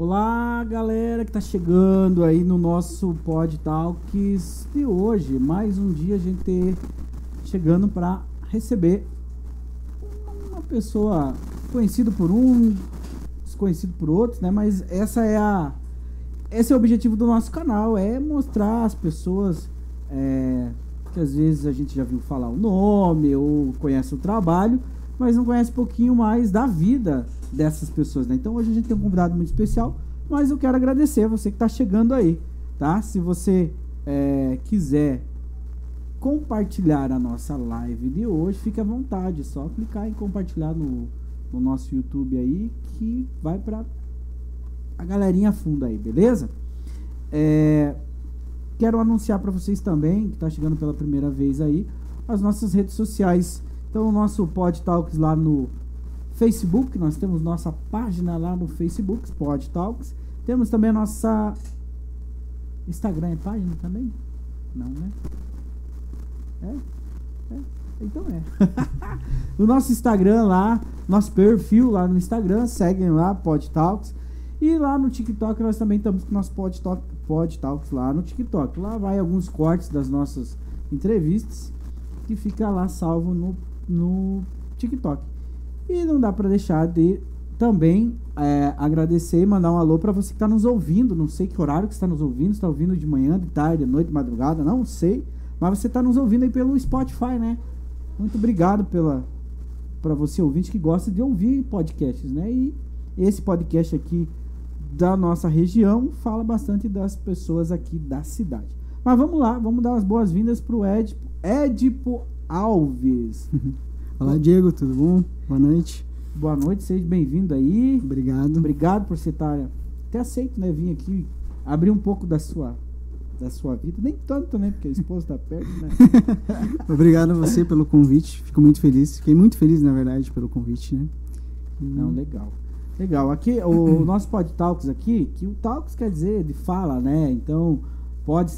Olá, galera que tá chegando aí no nosso Pod Talks de hoje. Mais um dia a gente chegando para receber uma pessoa conhecida por um, desconhecido por outros, né? Mas essa é a esse é o objetivo do nosso canal, é mostrar às pessoas é, que às vezes a gente já viu falar o nome ou conhece o trabalho, mas não conhece um pouquinho mais da vida dessas pessoas, né? Então hoje a gente tem um convidado muito especial, mas eu quero agradecer você que está chegando aí, tá? Se você é, quiser compartilhar a nossa live de hoje, fique à vontade, é só clicar em compartilhar no, no nosso YouTube aí que vai para a galerinha funda aí, beleza? É, quero anunciar para vocês também, que está chegando pela primeira vez aí, as nossas redes sociais. Então, o nosso Pod Talks lá no Facebook, nós temos nossa página lá no Facebook, Pod Talks. Temos também a nossa Instagram é página também? Não, né? É? É? Então é. o nosso Instagram lá, nosso perfil lá no Instagram, seguem lá, Pod Talks. E lá no TikTok nós também estamos com o nosso Pod, Talk, Pod Talks lá no TikTok. Lá vai alguns cortes das nossas entrevistas que fica lá salvo no, no TikTok. E não dá para deixar de também é, agradecer e mandar um alô para você que está nos ouvindo. Não sei que horário que está nos ouvindo, está ouvindo de manhã, de tarde, de noite, de madrugada, não sei. Mas você está nos ouvindo aí pelo Spotify, né? Muito obrigado pela para você ouvinte que gosta de ouvir podcasts, né? E esse podcast aqui da nossa região fala bastante das pessoas aqui da cidade. Mas vamos lá, vamos dar as boas-vindas para o Edipo, Edipo Alves. Olá, Diego, tudo bom? Boa noite. Boa noite, seja bem-vindo aí. Obrigado. Obrigado por você estar até aceito, né? Vir aqui abrir um pouco da sua da sua vida. Nem tanto, né? Porque a esposa está perto, né? Obrigado a você pelo convite. Fico muito feliz. Fiquei muito feliz, na verdade, pelo convite, né? Não, legal. Legal. Aqui, o nosso Pod Talks aqui, que o Talks quer dizer de fala, né? Então, pode.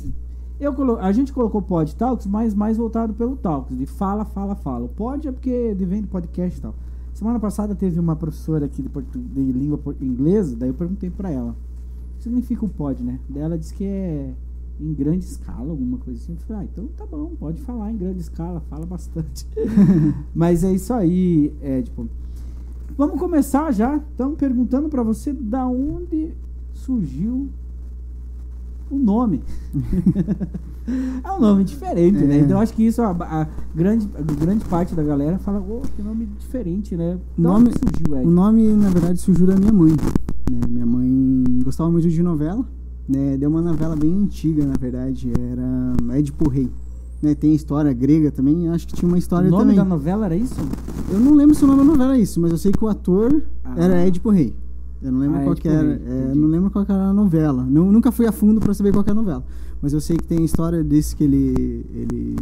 Eu colo... A gente colocou Pod Talks, mas mais voltado pelo Talks, de fala, fala, fala. O Pod é porque ele vem do podcast e tal. Semana passada teve uma professora aqui de, portu... de língua inglesa, daí eu perguntei para ela. O que significa o pod, né? Daí ela disse que é em grande escala, alguma coisa assim. Eu falei, ah, então tá bom, pode falar em grande escala, fala bastante. Mas é isso aí, é tipo. Vamos começar já, então, perguntando para você da onde surgiu o nome. é um nome diferente, né? é. né? Então acho que isso a, a, grande, a grande parte da galera fala, oh, que nome diferente, né? O nome surgiu, Ed? O nome, na verdade, surgiu da minha mãe. Né? Minha mãe gostava muito de novela, né? Deu uma novela bem antiga, na verdade, era Édipo Rei. Né, tem história grega também, acho que tinha uma história também. O nome também. da novela era isso? Eu não lembro se o nome da novela era isso, mas eu sei que o ator ah. era Édipo Rei. Eu não lembro ah, qual que era, é, não lembro qual era a novela. Não, nunca fui a fundo para saber qual é a novela. Mas eu sei que tem a história desse que ele, ele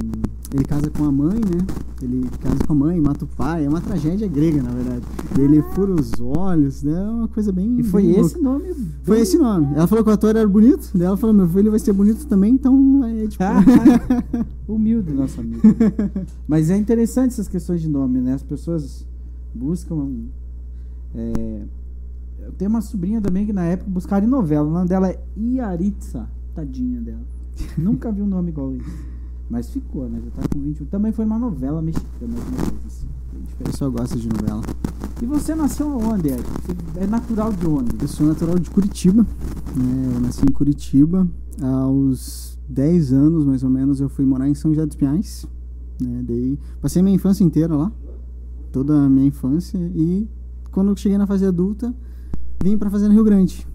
ele casa com a mãe, né? Ele casa com a mãe, mata o pai. É uma tragédia grega, na verdade. Ah. Ele fura os olhos, né? É uma coisa bem. E foi bem esse louca. nome? Foi esse nome. Ela falou que o ator era bonito. Daí ela falou: meu filho vai ser bonito também, então é tipo. Humilde, nosso amigo. Mas é interessante essas questões de nome, né? As pessoas buscam. É, eu tenho uma sobrinha também que na época buscaram em novela. O nome dela é Iaritza. Tadinha dela. Nunca vi um nome igual esse. Mas ficou, né? Já tá com 21. Também foi uma novela mexicana, alguma coisa. O pessoal gosta de novela. E você nasceu onde, Ed? Você é natural de onde? Eu sou natural de Curitiba. Né? Eu nasci em Curitiba. Aos 10 anos, mais ou menos, eu fui morar em São José dos Pinhais. Né? Daí, passei minha infância inteira lá. Toda a minha infância. E quando eu cheguei na fase adulta, vim para fazer no Rio Grande.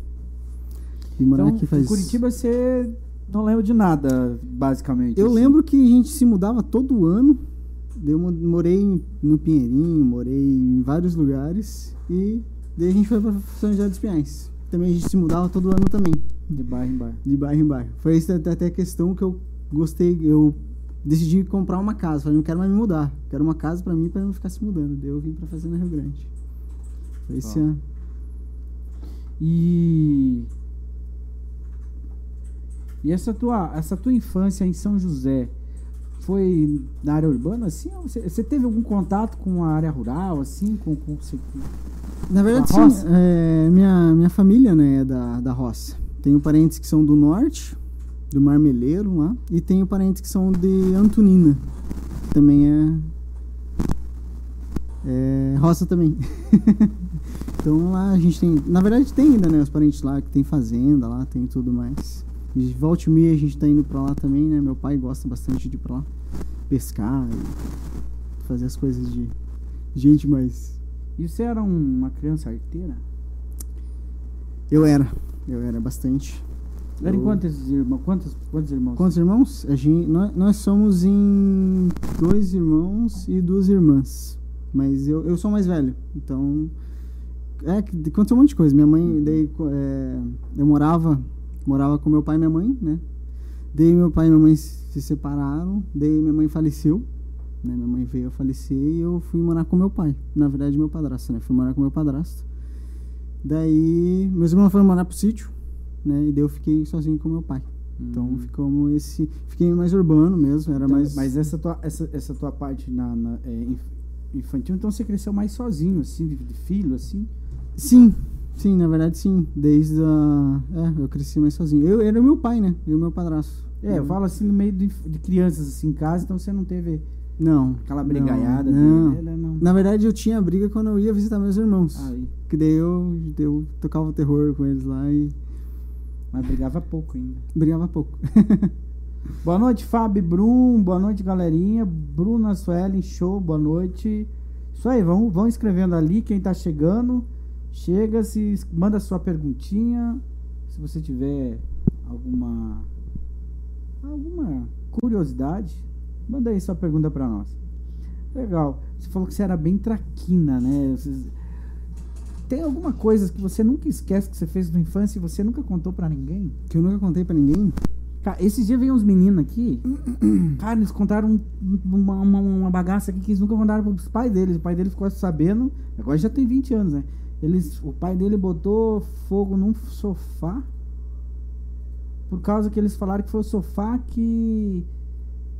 E morar então, aqui faz... Em Curitiba você não lembra de nada, basicamente. Eu assim. lembro que a gente se mudava todo ano. Eu morei no Pinheirinho, morei em vários lugares. E daí a gente foi para São José dos Pinhais. Também a gente se mudava todo ano também. De bairro em bairro. De bairro em bairro. Foi até a questão que eu gostei. Eu decidi comprar uma casa. Falei, não quero mais me mudar. Quero uma casa para mim para não ficar se mudando. Daí eu vim para fazer no Rio Grande. Foi esse ano. E e essa tua, essa tua infância em São José, foi na área urbana, assim? Você, você, teve algum contato com a área rural, assim? Com, com, na verdade, sim. É, minha, minha família né, é da, da roça. Tenho parentes que são do norte, do Marmeleiro lá, e tenho parentes que são de Antonina. Também é, é roça também. então lá a gente tem. Na verdade tem ainda, né? Os parentes lá que tem fazenda lá, tem tudo mais. De volta e meia a gente tá indo pra lá também, né? Meu pai gosta bastante de ir pra lá pescar e fazer as coisas de gente mais. E você era uma criança arteira? Eu era. Eu era bastante. Era eu... em quantos irmãos? Quantos, quantos irmãos? Quantos irmãos? A gente, nós, nós somos em dois irmãos e duas irmãs. Mas eu, eu sou mais velho. Então. É, aconteceu um monte de coisa. Minha mãe, daí. É, eu morava morava com meu pai e minha mãe, né? Daí meu pai e minha mãe se separaram, daí minha mãe faleceu, né? Minha mãe veio a falecer e eu fui morar com meu pai. Na verdade, meu padrasto, né? Fui morar com meu padrasto. Daí meus irmãos foram morar pro sítio, né? E daí eu fiquei sozinho com meu pai. Então hum. ficamos esse. Fiquei mais urbano mesmo, era então, mais. Mas essa tua, essa, essa tua parte na, na é, infantil, então você cresceu mais sozinho, assim, de, de filho, assim? Sim, Sim, na verdade sim. Desde a. É, eu cresci mais sozinho. Eu era meu pai, né? E o meu padrasto. É, eu falo assim no meio de, de, crianças assim em casa, então você não teve. Não. Aquela brigaiada não, dele, né? não. Na verdade, eu tinha briga quando eu ia visitar meus irmãos. Aí. Que daí eu, eu tocava o terror com eles lá e. Mas brigava pouco ainda. Brigava pouco. boa noite, Fábio Brum. Boa noite, galerinha. Bruna Suelen, show, boa noite. Isso aí, vão, vão escrevendo ali quem tá chegando. Chega, se manda sua perguntinha. Se você tiver alguma alguma curiosidade, manda aí sua pergunta para nós. Legal. Você falou que você era bem traquina, né? Tem alguma coisa que você nunca esquece que você fez na infância e você nunca contou para ninguém? Que eu nunca contei para ninguém? Cara, esses dias veio uns meninos aqui. cara, eles contaram uma, uma, uma, bagaça aqui que eles nunca contaram pros pais deles. O pai dele ficou sabendo. Agora já tem 20 anos, né? Eles, o pai dele botou fogo num sofá por causa que eles falaram que foi o sofá que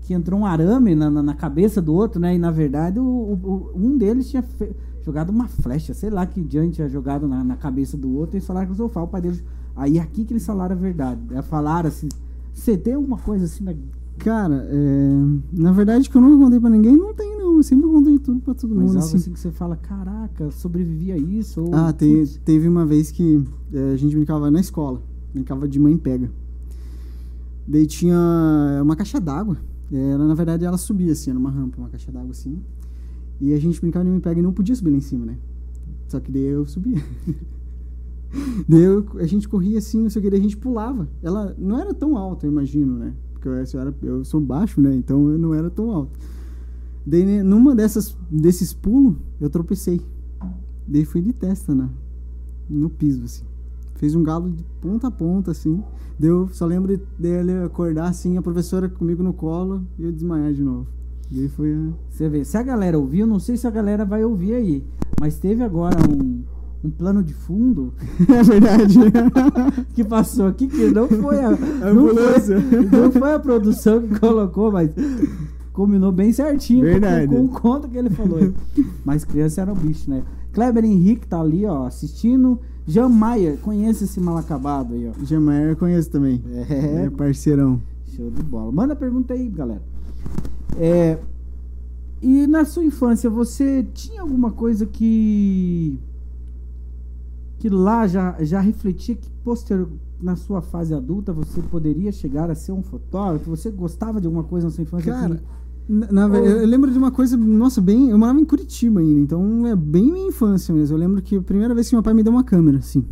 que entrou um arame na, na, na cabeça do outro, né? E na verdade o, o um deles tinha fe, jogado uma flecha, sei lá que diante tinha jogado na, na cabeça do outro. E eles falaram que o sofá, o pai deles. Aí aqui que eles falaram a verdade. É, falaram assim. Você tem alguma coisa assim na Cara, é... na verdade que eu nunca contei pra ninguém, não tem não. Eu sempre contei tudo pra todo Mas mundo. Mas algo assim. assim que você fala, caraca, sobrevivi a isso. Ou... Ah, te, teve uma vez que é, a gente brincava na escola. Brincava de mãe pega. Daí tinha uma caixa d'água. Ela, na verdade, ela subia assim, numa rampa, uma caixa d'água assim. E a gente brincava de mãe pega e não podia subir lá em cima, né? Só que daí eu subia. daí eu, a gente corria assim, não sei o que, daí a gente pulava. Ela não era tão alta, eu imagino, né? porque eu, era, eu sou baixo, né? Então eu não era tão alto. Daí, né, numa dessas, desses pulos, eu tropecei. Daí fui de testa, né? No piso, assim. Fez um galo de ponta a ponta, assim. Deu, só lembro dele acordar, assim, a professora comigo no colo e eu desmaiar de novo. Daí foi a... Você vê, se a galera ouviu, não sei se a galera vai ouvir aí. Mas teve agora um, um plano de fundo. É verdade. que passou aqui, que não foi a, a não, foi, não foi a produção que colocou, mas combinou bem certinho verdade. com, o conto que ele falou. mas criança era um bicho, né? Kleber Henrique tá ali, ó, assistindo. Jean Maia, conhece esse mal acabado aí, ó. Jean Maia eu conheço também. É. é parceirão. Show de bola. Manda pergunta aí, galera. É, e na sua infância, você tinha alguma coisa que que lá já, já refletia que posterior, na sua fase adulta você poderia chegar a ser um fotógrafo? Você gostava de alguma coisa na sua infância? Cara, que... na, na, eu lembro de uma coisa, nossa, bem. Eu morava em Curitiba ainda, então é bem minha infância mesmo. Eu lembro que a primeira vez que meu pai me deu uma câmera, assim.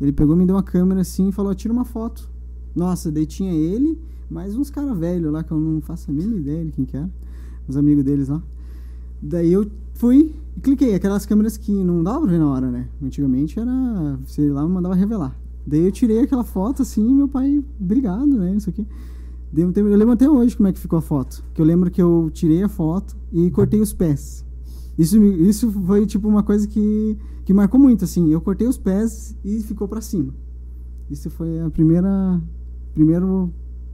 Ele pegou, me deu uma câmera assim e falou: tira uma foto. Nossa, daí tinha ele, mais uns caras velhos lá que eu não faço a mínima ideia de quem que era. Os amigos deles lá. Daí eu fui e cliquei. Aquelas câmeras que não dava pra ver na hora, né? Antigamente era. Sei lá, mandava revelar. Daí eu tirei aquela foto assim e meu pai, obrigado, né? Isso aqui. Eu lembro até hoje como é que ficou a foto. Que eu lembro que eu tirei a foto e cortei os pés. Isso, isso foi tipo uma coisa que, que marcou muito, assim. Eu cortei os pés e ficou para cima. Isso foi a primeira. Primeiro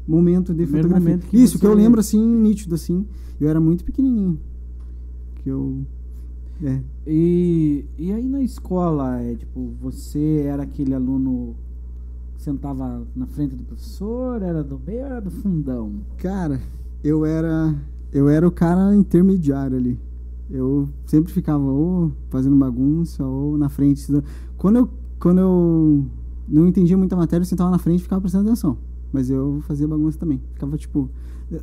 momento de Primeiro fotografia. momento que Isso, você- que eu lembro assim, nítido assim. Eu era muito pequenininho. Que eu. É. E, e aí na escola, é, tipo, você era aquele aluno sentava na frente do professor, era do meio ou era do fundão? Cara, eu era. Eu era o cara intermediário ali. Eu sempre ficava ou fazendo bagunça ou na frente. Quando eu, quando eu não entendia muita matéria, eu sentava na frente e ficava prestando atenção. Mas eu fazia bagunça também. Ficava tipo.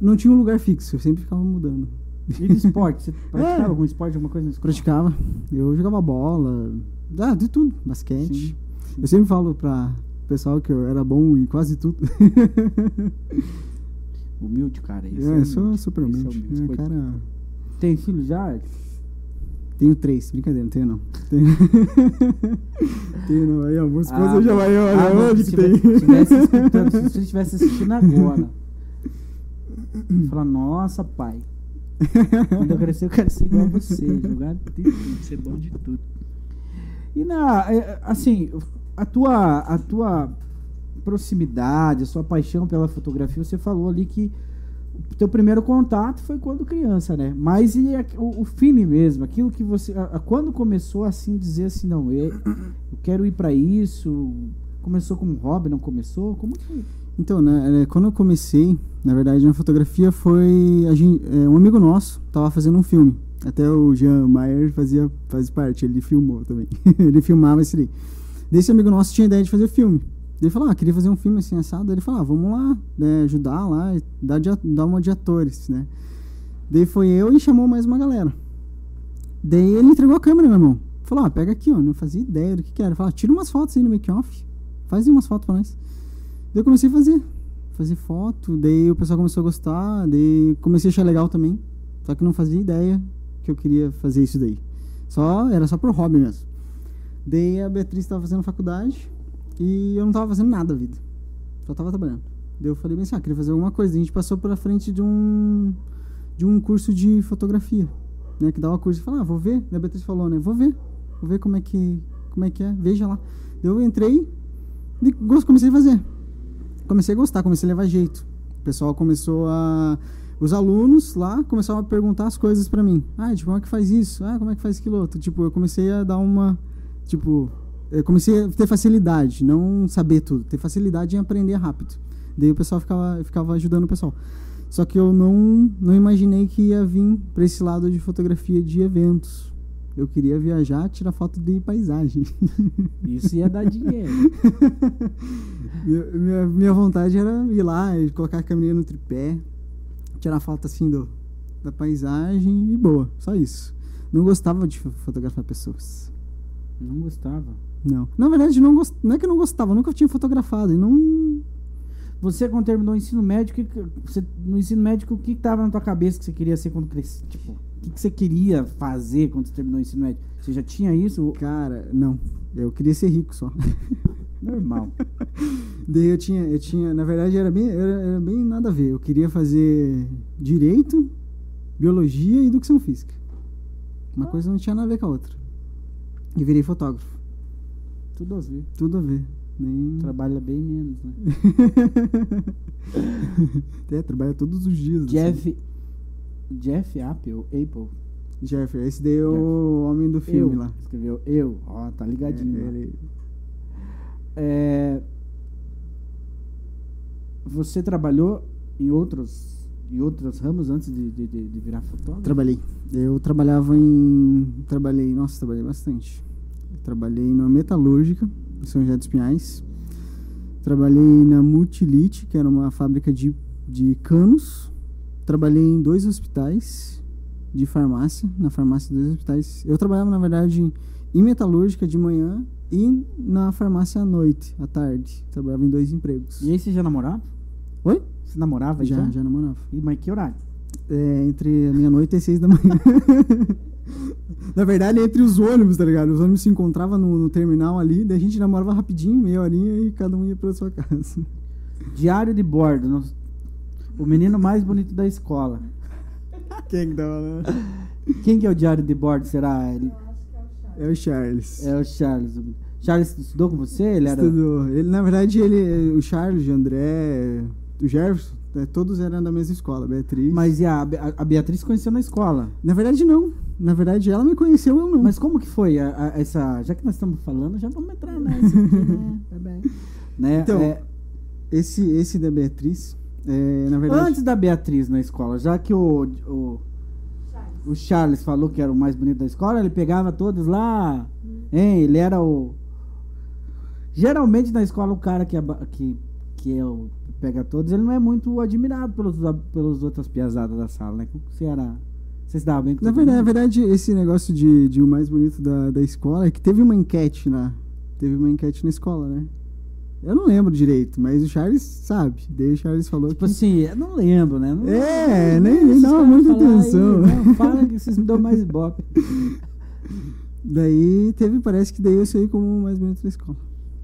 Não tinha um lugar fixo, eu sempre ficava mudando. E de esporte? Você praticava algum esporte, alguma coisa? Praticava. Eu jogava bola. Ah, de tudo. Basquete. Eu sempre falo pra pessoal que eu era bom em quase tudo. Humilde, cara. esse é, é eu sou humilde. super Esse é humilde. humilde. É, cara. Tem filho já? Tenho três, brincadeira, não tenho não. Tenho, tenho não. Aí, esposa Ah, já vai, olha, ah, não, onde se que tem? tivesse se você estivesse assistindo agora. Fala, nossa, pai. Quando eu crescer, eu quero ser igual a você. Jogar de tudo, ser bom de tudo. E na, é, assim, a tua, a tua proximidade, a sua paixão pela fotografia, você falou ali que o teu primeiro contato foi quando criança, né? Mas e a- o, o feeling mesmo, aquilo que você, a- a- quando começou assim dizer assim, não, eu, eu quero ir pra isso, começou como hobby, não começou? Como foi? Então, né, é, quando eu comecei, na verdade, na fotografia foi a gen- é, um amigo nosso tava fazendo um filme. Até o Jean Maier fazia faz parte, ele filmou também. ele filmava esse daí. Desse amigo nosso tinha ideia de fazer filme. Ele falou, ah, queria fazer um filme assim assado. Ele falou, ah, vamos lá, né, ajudar lá, dar, de, dar uma de atores, né. Daí foi eu e chamou mais uma galera. Daí ele entregou a câmera na mão. Falou, ah, pega aqui, ó. Não fazia ideia do que que era. Falou, ah, tira umas fotos aí no make-off. Faz umas fotos pra nós. Daí eu comecei a fazer. Fazer foto. Daí o pessoal começou a gostar. Daí comecei a achar legal também. Só que não fazia ideia que eu queria fazer isso daí. Só, era só por hobby mesmo. Daí a Beatriz estava fazendo faculdade. E eu não tava fazendo nada da vida. Só tava trabalhando. Daí eu falei bem assim, ah, queria fazer alguma coisa. Daí a gente passou pela frente de um de um curso de fotografia, né, que dava curso. Eu falei, ah, vou ver. Daí a Beatriz falou, né, vou ver. Vou ver como é que como é que é, veja lá. Daí eu entrei e comecei a fazer. Comecei a gostar, comecei a levar jeito. O pessoal começou a os alunos lá começaram a perguntar as coisas pra mim. Ah, tipo, como é que faz isso? Ah, como é que faz aquilo outro? Tipo, eu comecei a dar uma tipo, eu comecei a ter facilidade, não saber tudo, ter facilidade em aprender rápido. Daí o pessoal ficava, ficava ajudando o pessoal. Só que eu não, não imaginei que ia vir para esse lado de fotografia de eventos. Eu queria viajar, tirar foto de paisagem. Isso ia dar dinheiro. minha, minha, minha vontade era ir lá e colocar a câmera no tripé, tirar foto assim do, da paisagem e boa, só isso. Não gostava de fo- fotografar pessoas. Não gostava. Não. Na verdade, não, gost... não é que eu não gostava, eu nunca tinha fotografado. E não. Você, quando terminou o ensino médio, que você, no ensino médio, o que estava na tua cabeça que você queria ser quando crescia? Tipo, o que, que você queria fazer quando você terminou o ensino médio? Você já tinha isso? Cara, não. Eu queria ser rico só. Normal. Daí eu tinha, eu tinha, na verdade era bem, era, era bem nada a ver. Eu queria fazer direito, biologia e educação física. Uma coisa não tinha nada a ver com a outra. E virei fotógrafo. Tudo a ver. Tudo a ver. Nem... Trabalha bem menos, né? é, trabalha todos os dias. assim. Jeff. Jeff Apple, Apple. Jeff, esse daí é o homem do filme eu. lá. Escreveu eu. Ó, tá ligadinho. É, ele- É, Você trabalhou em outros, em outros ramos antes de, de- de virar fotógrafo? Trabalhei. Eu trabalhava em. Trabalhei. Nossa, trabalhei bastante. Trabalhei na metalúrgica, em São José dos Pinhais. Trabalhei na Multilite, que era uma fábrica de, de canos. Trabalhei em dois hospitais de farmácia, na farmácia de dois hospitais. Eu trabalhava, na verdade, em metalúrgica de manhã e na farmácia à noite, à tarde. Trabalhava em dois empregos. E aí você já namorava? Oi? Você namorava Já, já? já namorava. E, mas que horário? É, entre meia-noite e seis da manhã. Na verdade, entre os ônibus, tá ligado? Os ônibus se encontravam no, no terminal ali, daí a gente namorava rapidinho, meia horinha, e cada um ia pra sua casa. Diário de bordo. no- O menino mais bonito da escola. Quem que tava lá? Quem que é o diário de bordo? Será? Ele, É o Charles. é o Charles. Charles estudou com você? Ele era. Estudou. Ele, na verdade, ele, o Charles, o André, o Jefferson, é, todos eram da mesma escola, Beatriz. Mas e a, a Beatriz conheceu na escola? Na verdade, não. Na verdade, ela me conheceu, eu não. Mas como que foi a, a, essa... Já que nós estamos falando, já vamos entrar nessa aqui, né? Tá bem. Né? Então, é, esse, esse da Beatriz, é, na verdade... Antes da Beatriz na escola, já que o, o, o Charles falou que era o mais bonito da escola, ele pegava todos lá, hein? Ele era o... Geralmente na escola o cara que, que, que é o, pega todos, ele não é muito admirado pelos, pelos outras piazadas da sala, né? Você era... Você se dava bem com na verdade, na verdade, esse negócio de, de o mais bonito da, da escola é que teve uma enquete na... Teve uma enquete na escola, né? Eu não lembro direito, mas o Charles sabe. Daí o Charles falou tipo que... assim, eu não lembro, né? Não, é, nem, nem dava muita atenção. Aí, não, fala que vocês me dão mais ibope. daí teve, parece que daí eu saí como o mais bonito da escola.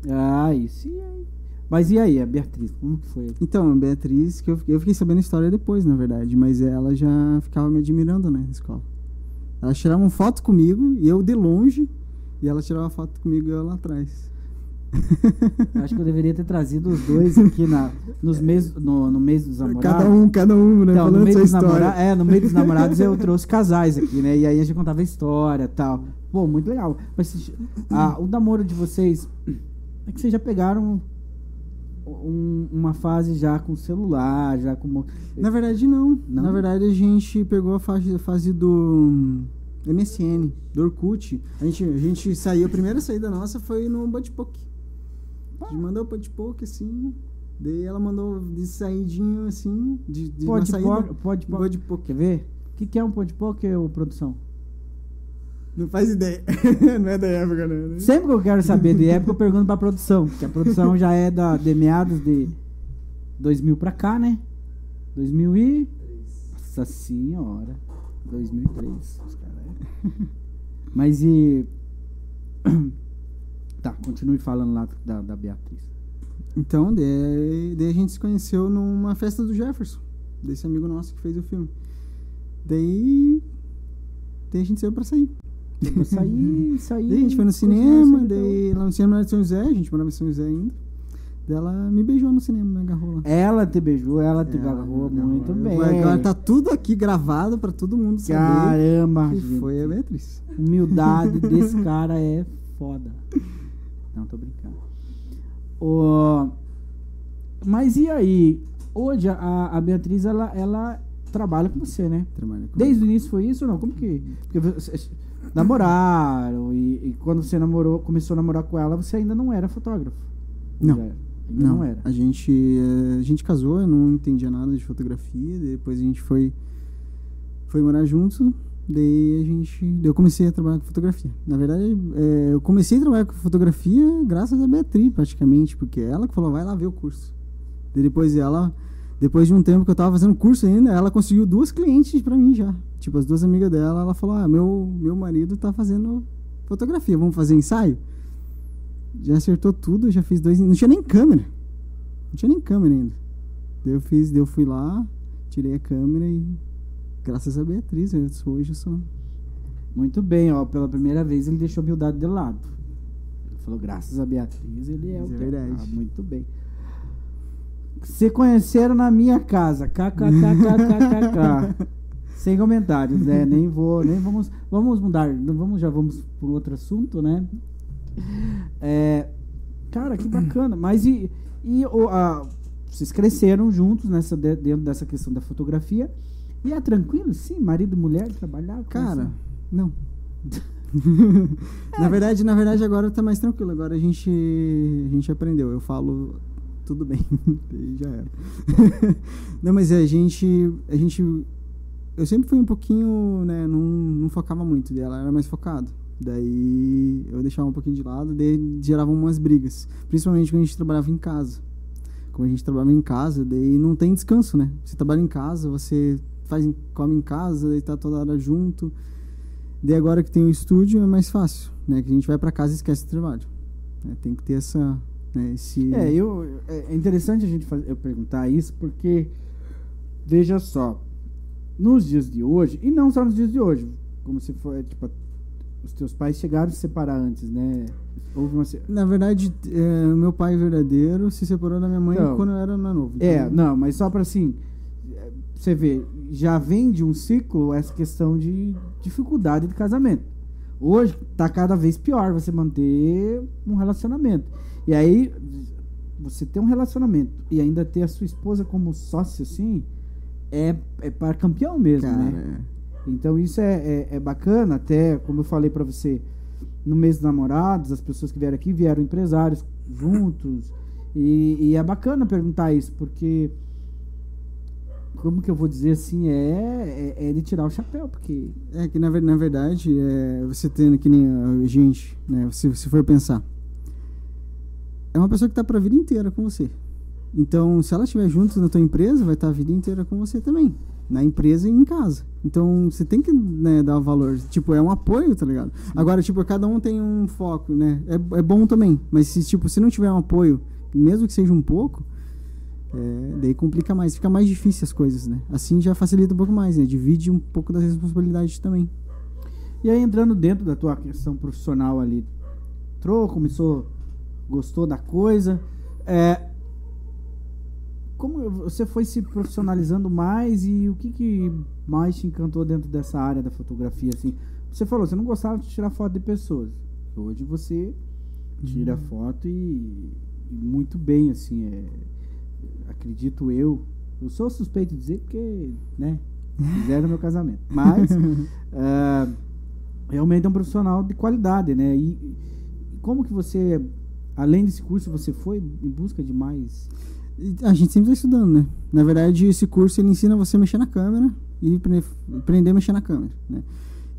Ah, isso aí. Mas e aí, a Beatriz, como que foi? Então, a Beatriz, que eu, eu fiquei sabendo a história depois, na verdade, mas ela já ficava me admirando, né, na escola. Ela tirava uma foto comigo, e eu de longe, e ela tirava foto comigo e eu lá atrás. Acho que eu deveria ter trazido os dois aqui na, nos mês, no, no mês dos namorados. Cada um, cada um, né? Então, no meio dos namorados, é, no meio dos namorados eu trouxe casais aqui, né? E aí a gente contava a história e tal. Pô, muito legal. Mas ah, o namoro de vocês é que vocês já pegaram um, uma fase já com celular, já com. Na verdade, não. não. Na verdade, a gente pegou a fase, a fase do MSN, do Orkut. A gente, a gente saiu, a primeira saída nossa foi no Budpoke. A gente mandou o Budpoke assim. Daí ela mandou de saidinho assim, de, de pode saída. Pode, pode, pode, Quer ver? O que, que é um ou produção? Não faz ideia. não é da época, não. Né? Sempre que eu quero saber de época, eu pergunto pra produção. Porque a produção já é da, de meados de 2000 pra cá, né? 2000 e... Nossa senhora. 2003. Os cara é. Mas e... Tá, continue falando lá da, da Beatriz. Então, daí, daí a gente se conheceu numa festa do Jefferson. Desse amigo nosso que fez o filme. Daí... Daí a gente saiu pra sair. Pra sair, sair. Daí a gente foi no cinema, daí lá no cinema de São José, a gente morava em São José ainda. Ela me beijou no cinema, me agarrou lá. Ela te beijou, ela te ela agarrou muito bem. Agora tá tudo aqui gravado pra todo mundo saber. Caramba, que gente. foi a Beatriz. Humildade desse cara é foda. Não, tô brincando. Oh, mas e aí? Hoje a, a Beatriz, ela, ela trabalha com você, né? Trabalha com Desde o início foi isso ou não? Como que. Porque você, namoraram e, e, quando você namorou, começou a namorar com ela, você ainda não era fotógrafo. Não. Ainda não, não, era. A gente, eh, a gente casou, eu não entendia nada de fotografia, depois a gente foi foi morar juntos, daí a gente, eu comecei a trabalhar com fotografia. Na verdade, é, eu comecei a trabalhar com fotografia graças a Beatriz, praticamente, porque ela que falou, vai lá ver o curso. Daí depois ela depois de um tempo que eu tava fazendo curso ainda, ela conseguiu duas clientes para mim já. Tipo, as duas amigas dela, ela falou: "Ah, meu meu marido tá fazendo fotografia, vamos fazer ensaio?" Já acertou tudo, já fiz dois, não tinha nem câmera. Não tinha nem câmera ainda. Daí eu fiz, daí eu fui lá, tirei a câmera e graças a Beatriz, eu sou, hoje eu sou muito bem, ó, pela primeira vez ele deixou a humildade de lado. Ele falou, graças a Beatriz, ele é Mas o é verdade. Ah, muito bem. Se conheceram na minha casa. KKKKKK. Sem comentários, né? Nem vou, nem vamos, vamos mudar, vamos já vamos para outro assunto, né? É, cara, que bacana. Mas e, e o, a, vocês cresceram juntos nessa dentro dessa questão da fotografia e é tranquilo, sim, marido e mulher trabalhar? Cara, assim? não. na verdade, na verdade agora tá mais tranquilo. Agora a gente a gente aprendeu. Eu falo tudo bem, já era. não, mas a gente, a gente, eu sempre fui um pouquinho, né, não, não focava muito dela, era mais focado. Daí eu deixava um pouquinho de lado, daí gerava umas brigas, principalmente quando a gente trabalhava em casa. Como a gente trabalhava em casa, daí não tem descanso, né? Você trabalha em casa, você faz, come em casa, daí tá toda hora junto. Daí agora que tem o estúdio é mais fácil, né? Que a gente vai para casa e esquece o trabalho. É, tem que ter essa né? Esse... É, eu, é interessante a gente fazer, eu perguntar isso, porque, veja só, nos dias de hoje, e não só nos dias de hoje, como se for, tipo, os teus pais chegaram a se separar antes, né? Houve uma... Na verdade, é, meu pai verdadeiro se separou da minha mãe então, quando eu era mais novo. É, então... É, não, mas só para assim, você vê, já vem de um ciclo essa questão de dificuldade de casamento. Hoje tá cada vez pior você manter um relacionamento. E aí, você ter um relacionamento e ainda ter a sua esposa como sócio, assim, é, é para campeão mesmo, né? Cara. né? Então isso é, é, é, bacana, até como eu falei para você, no mês dos namorados, as pessoas que vieram aqui vieram empresários juntos. E, e é bacana perguntar isso, porque como que eu vou dizer assim, é, é, é, de tirar o chapéu, porque... É que, na, na verdade, é, você tendo que nem a gente, né, se, se for pensar, é uma pessoa que está para a vida inteira com você. Então, se ela estiver junto na tua empresa, vai estar a vida inteira com você também. Na empresa e em casa. Então, você tem que né, dar valor. Tipo, é um apoio, tá ligado? Agora, tipo, cada um tem um foco, né? É, é bom também. Mas se, tipo, se não tiver um apoio, mesmo que seja um pouco, é, daí complica mais, fica mais difícil as coisas, né? Assim já facilita um pouco mais, né? Divide um pouco das responsabilidades também. E aí, entrando dentro da tua questão profissional ali, entrou, começou, gostou da coisa, é, como você foi se profissionalizando mais e o que, que mais te encantou dentro dessa área da fotografia, assim? Você falou, você não gostava de tirar foto de pessoas. Hoje você tira uhum. foto e, e muito bem, assim, é acredito eu, eu sou suspeito de dizer porque, né, fizeram meu casamento. Mas, uh, realmente é um profissional de qualidade, né? E, e como que você, além desse curso, você foi em busca de mais... A gente sempre está estudando, né? Na verdade, esse curso ele ensina você a mexer na câmera e aprender a mexer na câmera, né?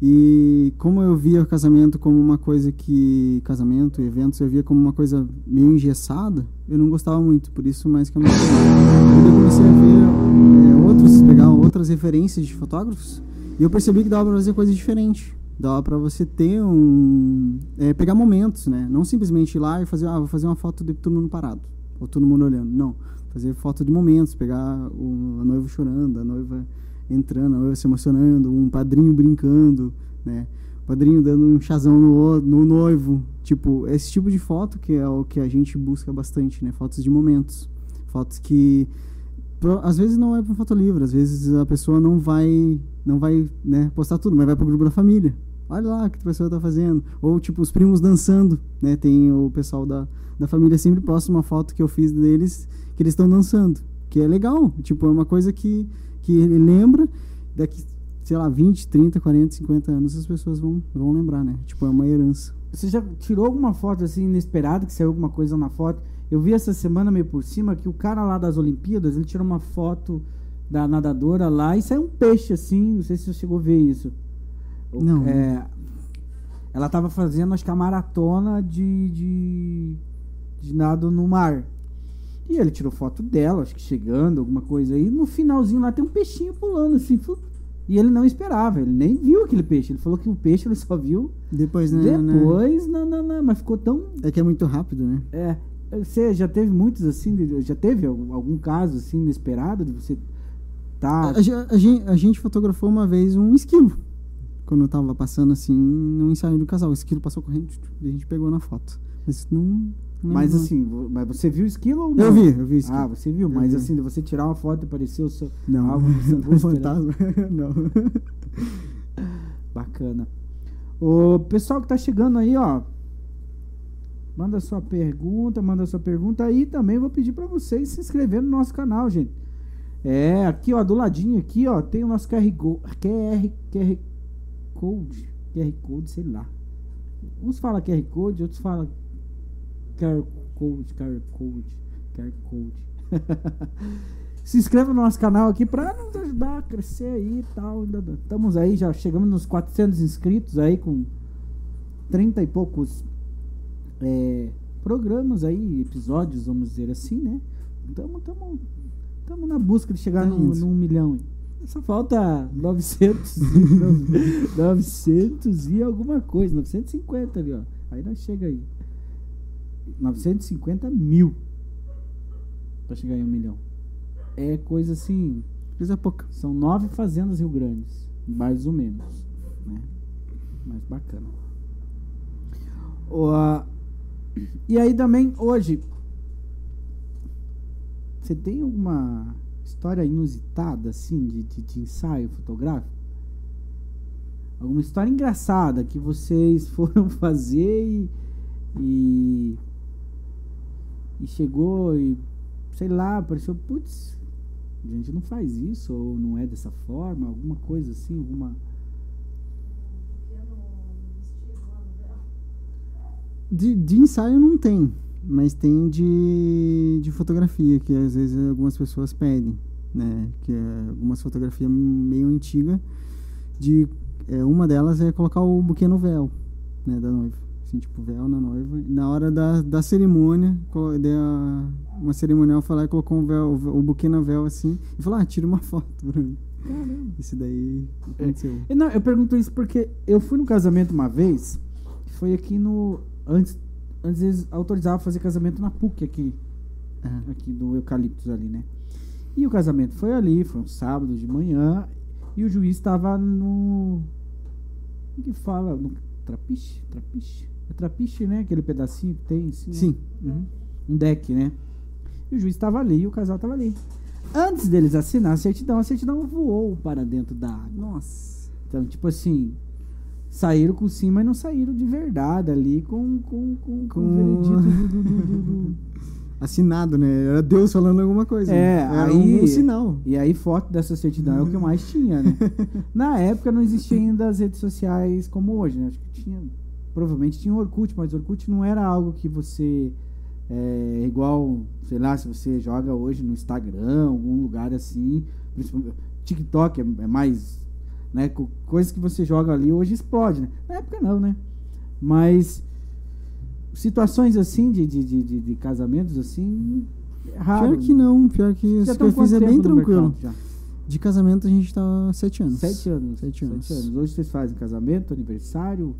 E como eu via o casamento como uma coisa que. Casamento, eventos, eu via como uma coisa meio engessada, eu não gostava muito, por isso mais que eu Quando eu comecei a ver é, outros, pegar outras referências de fotógrafos, e eu percebi que dava para fazer coisas diferentes. Dava para você ter um. É, pegar momentos, né? Não simplesmente ir lá e fazer, ah, vou fazer uma foto de todo mundo parado, ou todo mundo olhando. Não. Fazer foto de momentos, pegar o, a noiva chorando, a noiva entrando, a noiva se emocionando, um padrinho brincando, né? O padrinho dando um chazão no, no noivo. Tipo, esse tipo de foto que é o que a gente busca bastante, né? Fotos de momentos. Fotos que às vezes não é para foto livre, às vezes a pessoa não vai não vai né, postar tudo, mas vai para o grupo da família. Olha lá o que a pessoa está fazendo. Ou tipo os primos dançando, né? Tem o pessoal da, da família sempre posta uma foto que eu fiz deles que eles estão dançando, que é legal. Tipo, é uma coisa que que ele lembra, daqui, sei lá, 20, 30, 40, 50 anos as pessoas vão, vão lembrar, né? Tipo, é uma herança. Você já tirou alguma foto assim inesperada, que saiu alguma coisa na foto? Eu vi essa semana meio por cima que o cara lá das Olimpíadas, ele tirou uma foto da nadadora lá e saiu um peixe assim, não sei se você chegou a ver isso. Não. É, ela tava fazendo, acho que a maratona de, de, de nado no mar. E ele tirou foto dela, acho que chegando, alguma coisa aí. No finalzinho lá tem um peixinho pulando assim. E ele não esperava, ele nem viu aquele peixe. Ele falou que o peixe ele só viu depois, né? Depois, né? não, não, não, mas ficou tão. É que é muito rápido, né? É. Você já teve muitos assim, já teve algum, algum caso assim inesperado de você tá. A, a, a, gente, a gente fotografou uma vez um esquilo. Quando eu tava passando assim no ensaio do casal. O esquilo passou correndo e a gente pegou na foto. Mas não, mas uhum. assim, mas você viu esquilo ou não? Eu vi, eu vi esquilo. Ah, você viu, mas vi. assim, você tirar uma foto e apareceu seu, não. algo um fantasma. não. Bacana. O pessoal que tá chegando aí, ó, manda sua pergunta, manda sua pergunta aí também vou pedir para vocês se inscrever no nosso canal, gente. É, aqui ó, do ladinho aqui, ó, tem o nosso QR, QR, QR Code, QR Code, sei lá. Uns falam QR Code, outros falam QR Code, QR Code, QR Code. Se inscreva no nosso canal aqui para nos ajudar a crescer aí e tal. Estamos aí, já chegamos nos 400 inscritos aí com 30 e poucos é, programas aí, episódios, vamos dizer assim, né? Estamos tamo, tamo na busca de chegar tá no, no milhão. Só falta 900, 900 e alguma coisa, 950 ali, ó. Aí nós chega aí. 950 mil para chegar em um milhão. É coisa assim. Coisa pouca. São nove fazendas Rio Grandes, mais ou menos. Né? Mas bacana. O, E aí também, hoje, você tem alguma história inusitada, assim, de, de, de ensaio fotográfico? Alguma história engraçada que vocês foram fazer e, e, e chegou e, sei lá, apareceu, putz, a gente não faz isso, ou não é dessa forma, alguma coisa assim, alguma... De, de ensaio não tem, mas tem de, de fotografia, que às vezes algumas pessoas pedem, né? Que é algumas fotografias meio antigas, de é, uma delas é colocar o buquê no véu, né, da noiva. Assim, tipo, véu na noiva. Na hora da, da cerimônia, uma cerimonial foi lá e colocou um véu, o buquê no véu assim, e falou, ah, tira uma foto pra mim. Caramba. Isso daí aconteceu. É, não, eu pergunto isso porque eu fui no casamento uma vez, foi aqui no antes, antes eles autorizavam fazer casamento na PUC aqui. Uhum. Aqui no Eucaliptus ali, né? E o casamento foi ali, foi um sábado de manhã, e o juiz estava no. O que fala? No trapiche? Trapiche? É trapiche, né? Aquele pedacinho que tem assim. Sim. Uhum. Um deck, né? E o juiz estava ali e o casal estava ali. Antes deles assinar a certidão, a certidão voou para dentro da água. Nossa. Então, tipo assim, saíram com sim, mas não saíram de verdade ali com, com, com, com, o veredito do, do, do, do assinado, né? Era Deus falando alguma coisa. É? Era aí, um, sinal. E aí foto dessa certidão é o que mais tinha, né? Na época não existia ainda as redes sociais como hoje, né? Acho que tinha, provavelmente tinha o Orkut, mas o Orkut não era algo que você é, igual, sei lá, se você joga hoje no Instagram, algum lugar assim, TikTok é, é mais né? Coisas que você joga ali hoje explode, né? Na época não, né? Mas situações assim de, de, de, de casamentos assim, é raro. Pior que não, pior que isso que eu fiz é bem tranquilo. De casamento a gente tá sete anos. Sete anos. Sete anos. Sete anos. Hoje vocês fazem casamento, aniversário?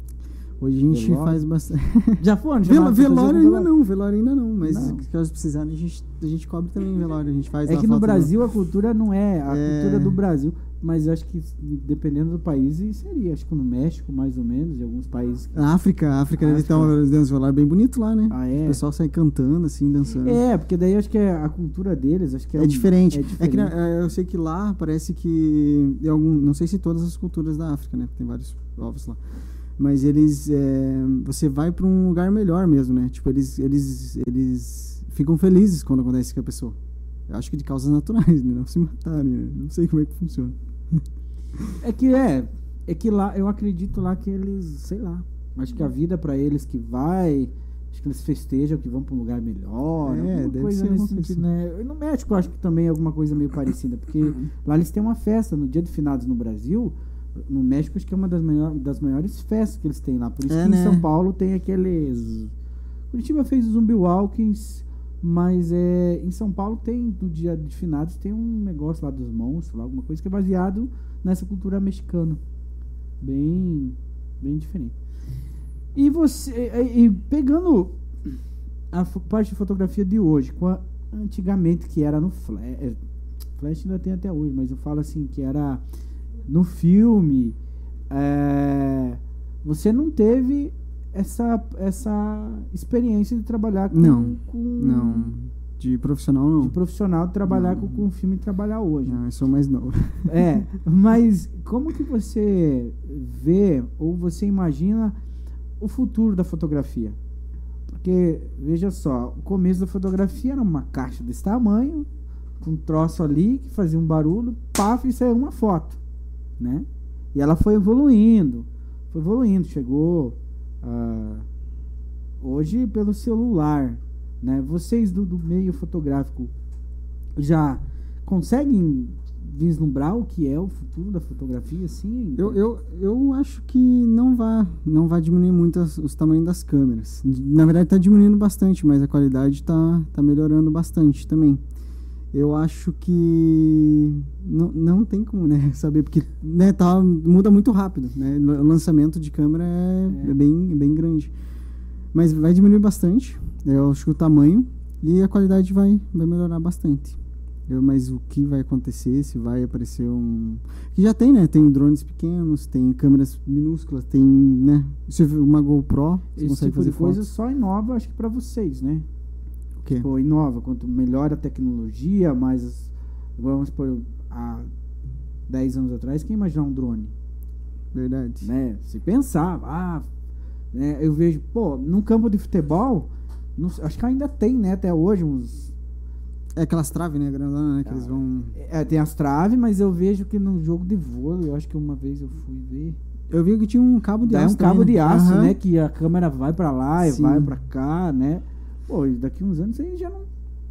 Hoje a gente velório. faz bastante. Já foram? Já Vel velório ainda não, velório ainda não, mas não. caso precisarem a gente, a gente cobre também velório, a gente faz É que no Brasil a cultura não é, a é... cultura do Brasil mas acho que dependendo do país seria, acho que no México mais ou menos, em alguns países. A África, a África deve estar um danço bem bonito lá, né? Ah, é? O pessoal sai cantando assim, dançando. É, porque daí acho que é a cultura deles, acho que é, é, um, diferente. é diferente. É que eu sei que lá parece que algum, não sei se todas as culturas da África, né? Tem vários povos lá. Mas eles é, você vai para um lugar melhor mesmo, né? Tipo, eles eles eles ficam felizes quando acontece com a pessoa. Eu acho que de causas naturais, né? Não se matarem, né? Não sei como é que funciona. É que é, é que lá, eu acredito lá que eles, sei lá, acho que a vida para eles que vai, acho que eles festejam que vão para um lugar melhor, é, alguma coisa nesse sentido, né? E no México acho que também é alguma coisa meio parecida, porque lá eles têm uma festa no dia de finados no Brasil, no México acho que é uma das, maior, das maiores festas que eles têm lá, por isso é, que né? em São Paulo tem aqueles Curitiba fez o Zumbi Walkings mas é, em São Paulo tem, no dia de finados, tem um negócio lá dos monstros, lá, alguma coisa que é baseado nessa cultura mexicana. Bem, bem diferente. E você, e, pegando a parte de fotografia de hoje, com a, antigamente que era no flash, é, flash ainda tem até hoje, mas eu falo assim, que era no filme, é, você não teve essa, essa experiência de trabalhar com. Não. Com, não. De profissional, não. De profissional, trabalhar com, com filme e trabalhar hoje. Não, eu sou mais novo. É, mas como que você vê ou você imagina o futuro da fotografia? Porque, veja só, o começo da fotografia era uma caixa desse tamanho, com um troço ali que fazia um barulho, paf, e saiu uma foto, né? E ela foi evoluindo, foi evoluindo, chegou uh, hoje pelo celular, né? Vocês do, do, meio fotográfico já conseguem vislumbrar o que é o futuro da fotografia, assim? Eu, eu, eu acho que não vai, não vai diminuir muito as, os tamanhos das câmeras. Na verdade, está diminuindo bastante, mas a qualidade está tá melhorando bastante também eu acho que não, não tem como né, saber, porque né, tá, muda muito rápido. Né? O lançamento de câmera é, é. é bem, é bem grande. Mas vai diminuir bastante, eu acho que o tamanho, e a qualidade vai, vai melhorar bastante. Eu, mas o que vai acontecer? Se vai aparecer um. Que já tem, né? Tem drones pequenos, tem câmeras minúsculas, tem, né? Uma GoPro, você Esse consegue tipo fazer de coisa só inova, acho que para vocês, né? Quê? Tipo, inova. Quanto melhor a tecnologia, mais. Vamos por. Há 10 anos atrás, quem imaginar um drone? Verdade. Né? Se pensar, ah, né? eu vejo, pô, num campo de futebol, não, acho que ainda tem, né? Até hoje, uns é aquelas traves, né, grandona, né? Que ah, eles vão. É, tem as traves, mas eu vejo que no jogo de vôlei, eu acho que uma vez eu fui ver. Eu vi que tinha um cabo de aço. É um cabo de né? aço, uhum. né? Que a câmera vai para lá Sim. e vai para cá, né? Pô, daqui uns anos aí já não.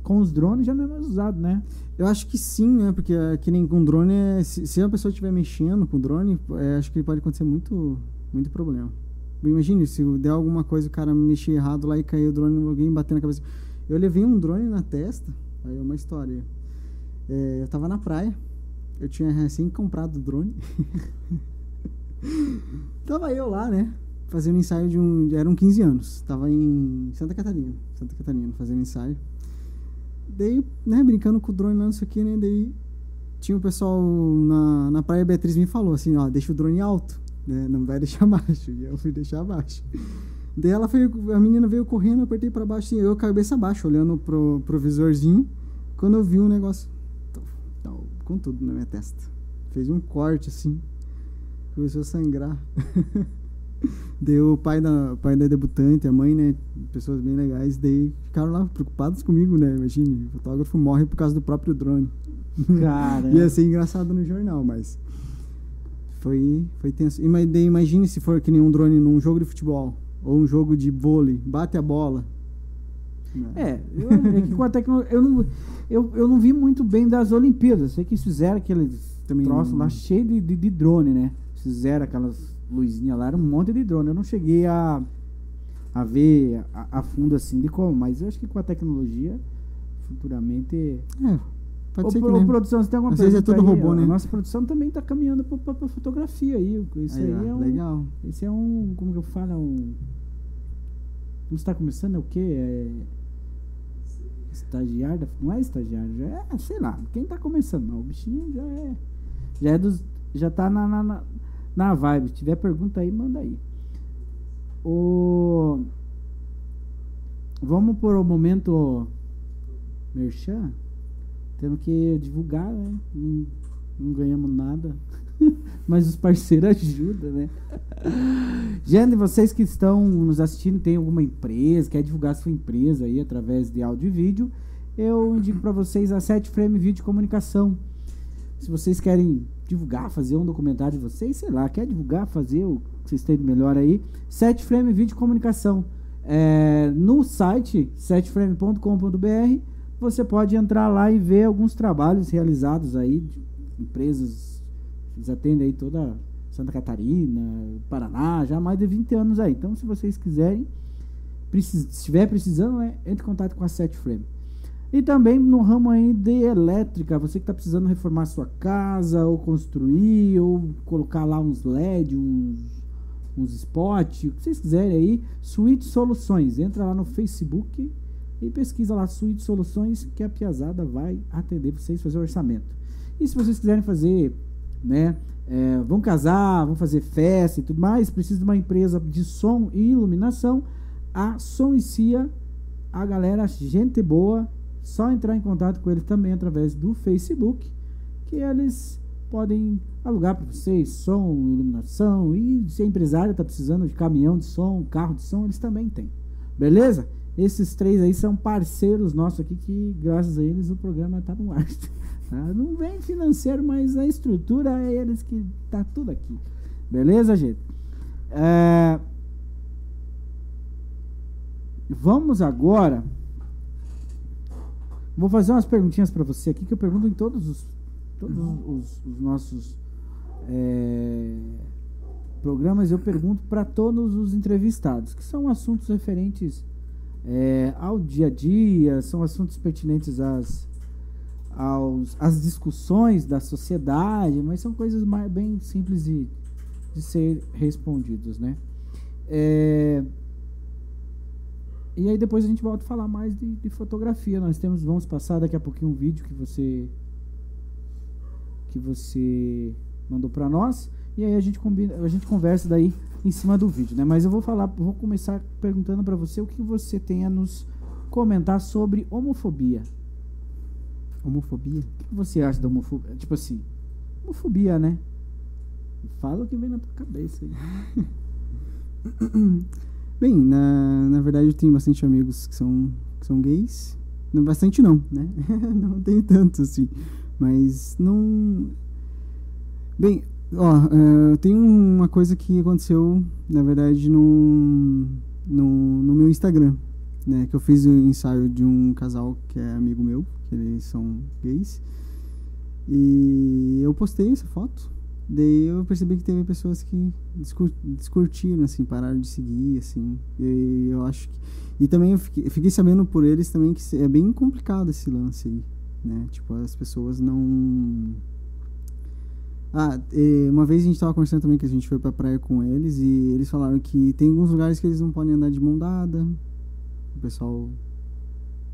Com os drones já não é mais usado, né? Eu acho que sim, né? Porque é, que nem com drone, é, se, se a pessoa estiver mexendo com o drone, é, acho que pode acontecer muito, muito problema. Imagine se der alguma coisa, o cara mexer errado lá e cair o drone, alguém bater na cabeça. Eu levei um drone na testa Aí é uma história. É, eu tava na praia, eu tinha recém comprado o drone. tava eu lá, né? Fazendo ensaio de um. Eram 15 anos. Tava em Santa Catarina. Santa Catarina, fazendo ensaio. Daí, né, brincando com o drone lá, não sei o que, né? Daí tinha o pessoal na, na praia Beatriz me falou assim, ó, deixa o drone alto, né? Não vai deixar baixo. E eu fui deixar baixo. Daí ela foi, a menina veio correndo, apertei para baixo, assim, eu cabeça abaixo, olhando pro, pro visorzinho. Quando eu vi um negócio, com tudo na minha testa. Fez um corte assim, começou a sangrar. Deu o pai da, o pai da debutante, a mãe, né? Pessoas bem legais, daí ficaram lá preocupados comigo, né? Imagine, o fotógrafo morre por causa do próprio drone. Cara. Ia ser engraçado no jornal, mas. Foi, foi tenso. Imagine se for que nem um drone num jogo de futebol ou um jogo de vôlei, bate a bola. É, eu, é que com a tecnologia. Eu não, eu, eu não vi muito bem das Olimpíadas. Sei que fizeram aqueles Também troços não... lá cheio de, de, de, drone, né? Fizeram aquelas luzinhas lá, era um monte de drone. Eu não cheguei a, a ver a, a fundo assim de como, mas eu acho que com a tecnologia, futuramente. É. Pode ô, ser que produção, você tem alguma Às vezes é tudo aí, robô, né? A nossa produção também está caminhando para fotografia aí. Isso aí, aí é um, legal. Esse é um, como que eu falo, é um... Como está começando, é o quê? É estagiário, não é estagiário, já é, sei lá, quem está começando, não, o bichinho já é, já é dos, já tá na, na, na vibe. Se tiver pergunta aí, manda aí. O... Vamos por o momento merchan? Temos que divulgar, né? Não, não ganhamos nada. Mas os parceiros ajudam, né? Gente, vocês que estão nos assistindo, tem alguma empresa, quer divulgar sua empresa aí através de áudio e vídeo, eu indico para vocês a 7 Frame Vídeo Comunicação. Se vocês querem divulgar, fazer um documentário de vocês, sei lá, quer divulgar, fazer o que vocês têm de melhor aí, 7 Frame Vídeo Comunicação. É, no site 7frame.com.br você pode entrar lá e ver alguns trabalhos realizados aí de empresas, eles atendem aí toda Santa Catarina, Paraná, já há mais de 20 anos aí. Então, se vocês quiserem, precis, se estiver precisando, né, entre em contato com a Set Frame. E também no ramo aí de elétrica, você que está precisando reformar sua casa, ou construir, ou colocar lá uns LED, uns, uns spots, o que vocês quiserem aí, Suíte Soluções. Entra lá no Facebook e pesquisa lá Suíte Soluções que a Piazada vai atender vocês fazer o orçamento. E se vocês quiserem fazer, né, é, vão casar, vão fazer festa e tudo mais, precisa de uma empresa de som e iluminação, a Som e Cia, a galera, gente boa, só entrar em contato com eles também através do Facebook, que eles podem alugar para vocês som, iluminação e se a empresária está precisando de caminhão de som, carro de som, eles também têm. Beleza? Esses três aí são parceiros nossos aqui que, graças a eles, o programa está no ar. Tá? Não vem financeiro, mas a estrutura é eles que tá tudo aqui. Beleza, gente? É... Vamos agora. Vou fazer umas perguntinhas para você aqui que eu pergunto em todos os, todos os, os nossos é, programas. Eu pergunto para todos os entrevistados, que são assuntos referentes é, ao dia a dia, são assuntos pertinentes às, aos, às discussões da sociedade, mas são coisas mais, bem simples de, de ser respondidas, né? É, E aí depois a gente volta a falar mais de, de, fotografia. Nós temos, vamos passar daqui a pouquinho um vídeo que você que você mandou para nós e aí a gente combina, a gente conversa daí em cima do vídeo, né? Mas eu vou falar, vou começar perguntando para você o que você tem a nos comentar sobre homofobia. Homofobia? O que você acha da homofobia? Tipo assim, homofobia, né? Fala o que vem na tua cabeça aí. Bem, na, na verdade eu tenho bastante amigos que são, que são gays. Não, bastante não, né? não tenho tanto assim. Mas não. Bem, ó, uh, tem uma coisa que aconteceu, na verdade, no, no, no meu Instagram. Né, que eu fiz o um ensaio de um casal que é amigo meu, que eles são gays. E eu postei essa foto Daí eu percebi que teve pessoas que descurtiram, assim, pararam de seguir, assim. E eu acho que... E também eu fiquei, fiquei, sabendo por eles também que é bem complicado esse lance aí, né? Tipo, as pessoas não... Ah, uma vez a gente tava conversando também que a gente foi pra praia com eles e eles falaram que tem alguns lugares que eles não podem andar de mão dada. O pessoal...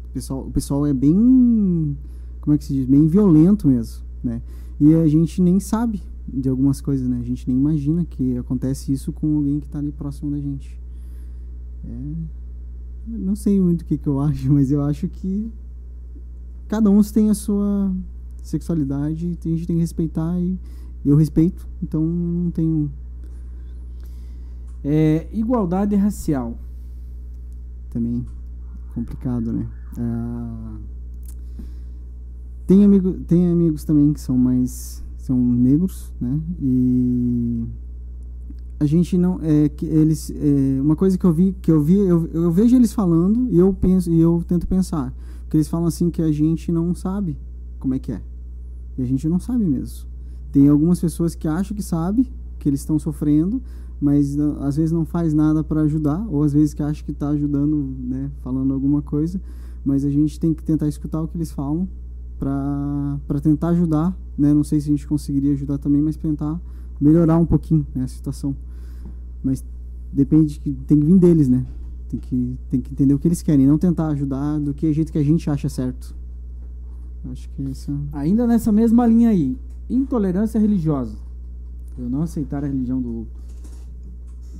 O pessoal, o pessoal é bem... Como é que se diz? Bem violento mesmo, né? E a gente nem sabe de algumas coisas, né? A gente nem imagina que acontece isso com alguém que está ali próximo da gente. É, não sei muito o que, que eu acho, mas eu acho que cada um tem a sua sexualidade, a gente tem que respeitar e eu respeito, então não tenho. É, igualdade racial. Também complicado, né? É, tem, amigo, tem amigos também que são mais são negros, né? E a gente não é que eles é, uma coisa que eu vi que eu vi eu, eu vejo eles falando e eu penso e eu tento pensar porque eles falam assim que a gente não sabe como é que é e a gente não sabe mesmo tem algumas pessoas que acham que sabe que eles estão sofrendo mas às vezes não faz nada para ajudar ou às vezes que acha que está ajudando né falando alguma coisa mas a gente tem que tentar escutar o que eles falam para tentar ajudar, né? Não sei se a gente conseguiria ajudar também, mas tentar melhorar um pouquinho né, a situação. Mas depende que tem que vir deles, né? Tem que, tem que entender o que eles querem, não tentar ajudar do que jeito que a gente acha certo. Acho que isso. É Ainda nessa mesma linha aí, intolerância religiosa. Eu não aceitar a religião do outro.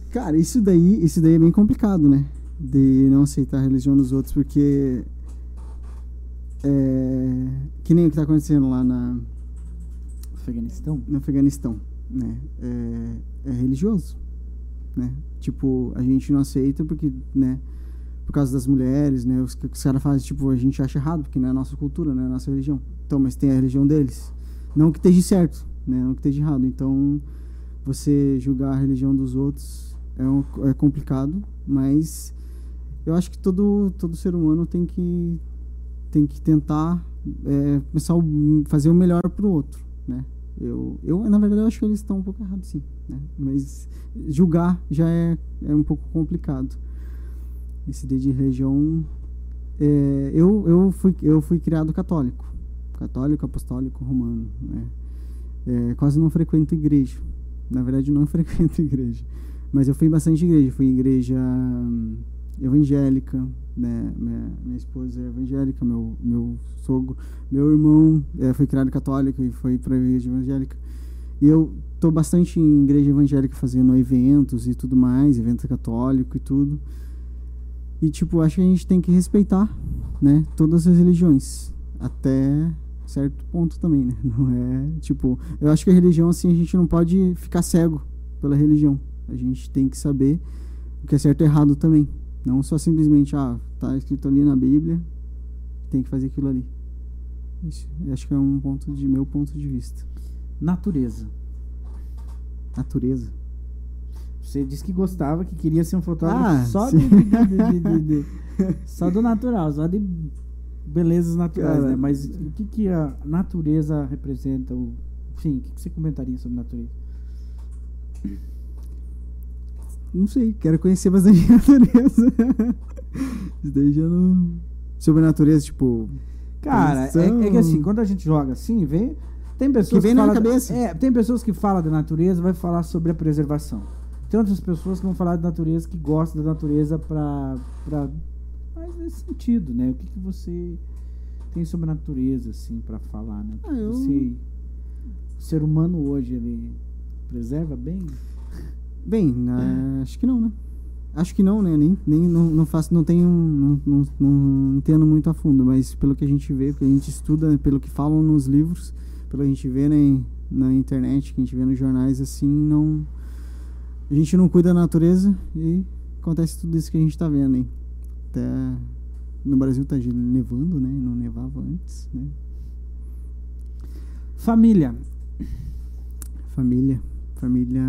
Cara, isso daí, isso daí é bem complicado, né? De não aceitar a religião dos outros, porque é, que nem o que está acontecendo lá na Afeganistão, no Afeganistão, né? É, é, religioso, né? Tipo, a gente não aceita porque, né? Por causa das mulheres, né? Os, os caras fazem, tipo, a gente acha errado porque não é a nossa cultura, não é a nossa religião. Então, mas tem a religião deles. Não que esteja certo, né? Não que esteja errado. Então, você julgar a religião dos outros é, um, é complicado, mas eu acho que todo, todo ser humano tem que tem que tentar é, começar a fazer o melhor para o outro, né? Eu, eu, na verdade, eu acho que eles estão um pouco errados, sim. Né? Mas julgar já é, é um pouco complicado. Esse de religião... É, eu, eu, fui, eu fui criado católico. Católico, apostólico, romano, né? É, quase não frequento igreja. Na verdade, não frequento igreja. Mas eu fui em bastante igreja. Fui em igreja hum, evangélica, né? Minha, minha esposa é evangélica, meu, meu sogro, meu irmão é, foi criado católico e foi para a igreja evangélica. E eu tô bastante em igreja evangélica fazendo eventos e tudo mais, evento católico e tudo. E tipo, acho que a gente tem que respeitar, né, todas as religiões, até certo ponto também, né? Não é, tipo, eu acho que a religião assim a gente não pode ficar cego pela religião. A gente tem que saber o que é certo e errado também. Não só simplesmente, ah, tá escrito ali na Bíblia, tem que fazer aquilo ali. Isso, acho que é um ponto de meu ponto de vista. Natureza. Natureza. Você disse que gostava, que queria ser um fotógrafo ah, só, de, de, de, só do natural, só de belezas naturais, Cara, né? Mas o que, que a natureza representa? Enfim, o que, que você comentaria sobre natureza? Não sei, quero conhecer bastante a natureza. Isso daí já não. Sobre a natureza, tipo. Cara, é, é, que assim, quando a gente joga assim, vem. Tem pessoas que, vem que na cabeça. É, tem pessoas que falam da natureza, vai falar sobre a preservação. Tem outras pessoas que vão falar da natureza, que gostam da natureza pra, pra Mas nesse sentido, né? O que, que você tem sobre a natureza, assim, para falar, né? Ah, eu... Você, o ser humano hoje, ele preserva bem? Bem, né, acho que não, né? Acho que não, né? Nem, nem não, não faço, não tenho, não, não, não, entendo muito a fundo, mas pelo que a gente vê, pelo que a gente estuda, pelo que falam nos livros, pelo que a gente vê na, na internet, que a gente vê nos jornais, assim, não. A gente não cuida da natureza e acontece tudo isso que a gente está vendo, hein? Até no Brasil tá nevando, né? Não nevava antes, né? Família. Família. Família.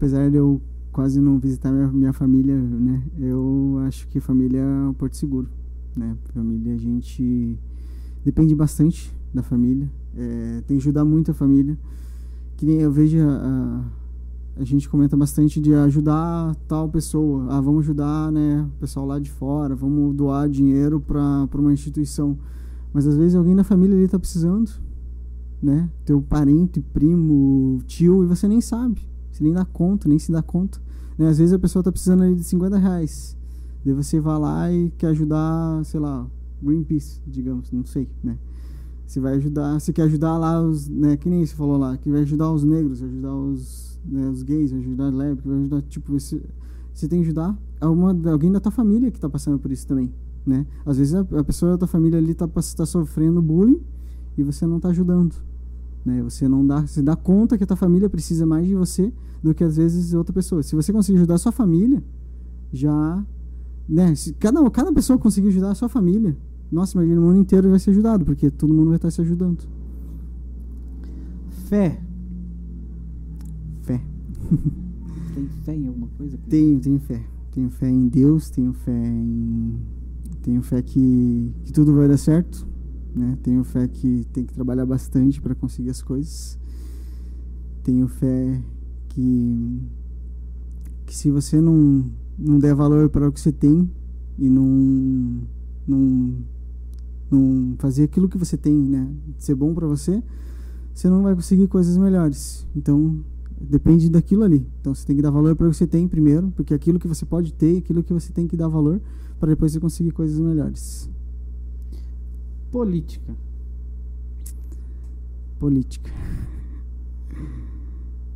Apesar de eu quase não visitar minha, minha família, né? Eu acho que família é um porto seguro, né? Família a gente depende bastante da família, é, tem que ajudar muito a família. Que nem eu vejo a, a, gente comenta bastante de ajudar tal pessoa, ah, vamos ajudar, né, o pessoal lá de fora, vamos doar dinheiro para uma instituição. Mas às vezes alguém da família ali está precisando, né? Teu parente, primo, tio, e você nem sabe. Você nem dá conta, nem se dá conta. Né? Às vezes a pessoa está precisando ali de 50 reais. Daí você vai lá e quer ajudar, sei lá, Greenpeace, digamos, não sei, né? Você vai ajudar, você quer ajudar lá os, né, que nem você falou lá, que vai ajudar os negros, ajudar os, né, os gays, ajudar lésbicos, vai ajudar, tipo, você, você tem que ajudar uma, alguém da tua família que está passando por isso também, né? Às vezes a, a pessoa da tua família ali está tá sofrendo bullying e você não está ajudando, né? Você não dá, se dá conta que a tua família precisa mais de você do que às vezes outra pessoa. Se você conseguir ajudar a sua família, já, né? Se cada, cada pessoa conseguir ajudar a sua família, nossa, imagina o mundo inteiro vai ser ajudado, porque todo mundo vai estar se ajudando. Fé. Fé. Tem fé em alguma coisa? Tenho, tenho fé. Tenho fé em Deus, tenho fé em. Tenho fé que, que tudo vai dar certo né? Tenho fé que tem que trabalhar bastante para conseguir as coisas. Tenho fé que que se você não não der valor para o que você tem e não não não fazer aquilo que você tem, né, ser bom para você, você não vai conseguir coisas melhores. Então, depende daquilo ali. Então, você tem que dar valor para o que você tem primeiro, porque aquilo que você pode ter, aquilo que você tem que dar valor para depois você conseguir coisas melhores. Política. Política.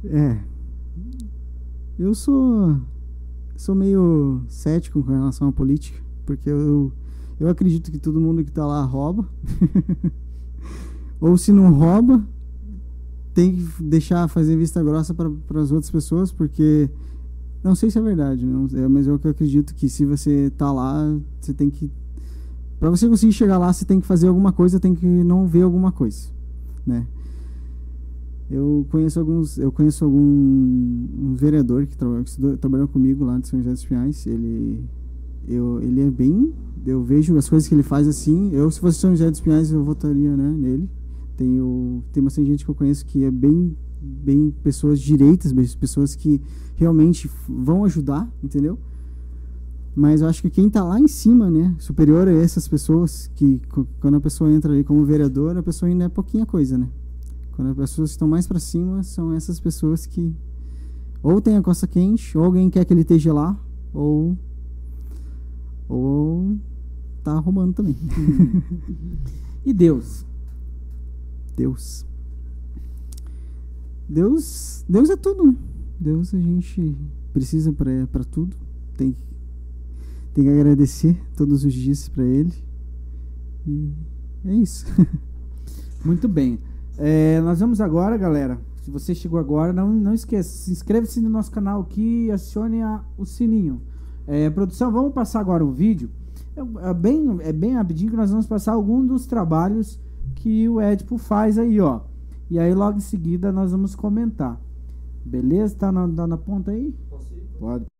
É. Eu sou sou meio cético com relação à política, porque eu eu acredito que todo mundo que está lá rouba. Ou se não rouba, tem que deixar fazer vista grossa para as outras pessoas, porque não sei se é verdade, não, mas eu acredito que se você está lá, você tem que para você conseguir chegar lá, você tem que fazer alguma coisa, tem que não ver alguma coisa, né? Eu conheço alguns, eu conheço algum um vereador que, trabalha, que trabalhou comigo lá de São José dos Pinhais. Ele, eu, ele é bem, eu vejo as coisas que ele faz assim. Eu, se fosse São José dos Pinhais, eu votaria, né, nele. Tenho, tem bastante gente que eu conheço que é bem, bem pessoas direitas, pessoas que realmente vão ajudar, entendeu? Mas eu acho que quem está lá em cima, né, superior a essas pessoas, que quando a pessoa entra ali como vereador, a pessoa ainda é pouquinha coisa, né? Quando as pessoas estão mais para cima, são essas pessoas que ou tem a costa quente, ou alguém quer que ele esteja lá, ou ou tá roubando também. e Deus? Deus. Deus, Deus é tudo, né? Deus a gente precisa para tudo. Tem que tem que agradecer todos os dias para ele. E é isso. Muito bem. É, nós vamos agora, galera. Se você chegou agora, não, não esqueça, se inscreve-se no nosso canal aqui e acione a, o sininho. É, produção, vamos passar agora o vídeo. É, é, bem, é bem rapidinho que nós vamos passar algum dos trabalhos que o Edipo faz aí, ó. E aí logo em seguida nós vamos comentar. Beleza? Tá na, tá na ponta aí? Pode.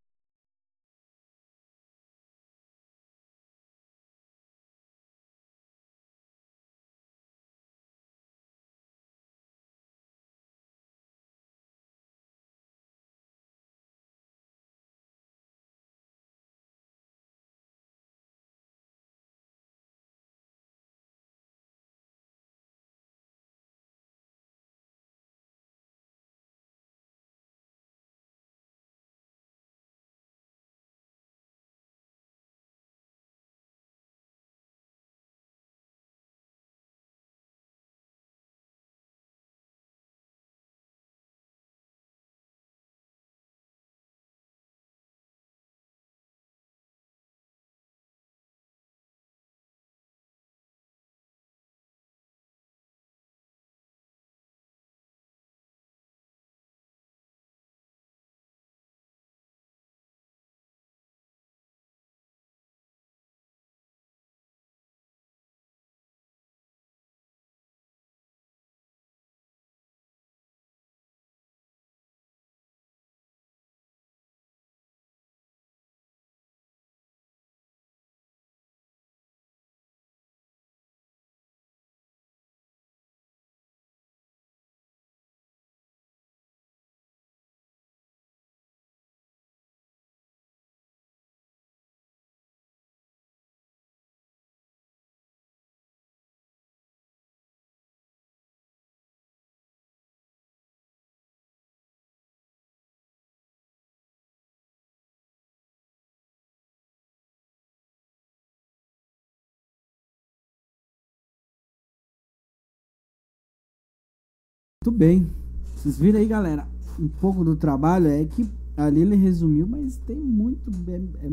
Muito bem. Vocês viram aí, galera? Um pouco do trabalho é que ali ele resumiu, mas tem muito. É, é,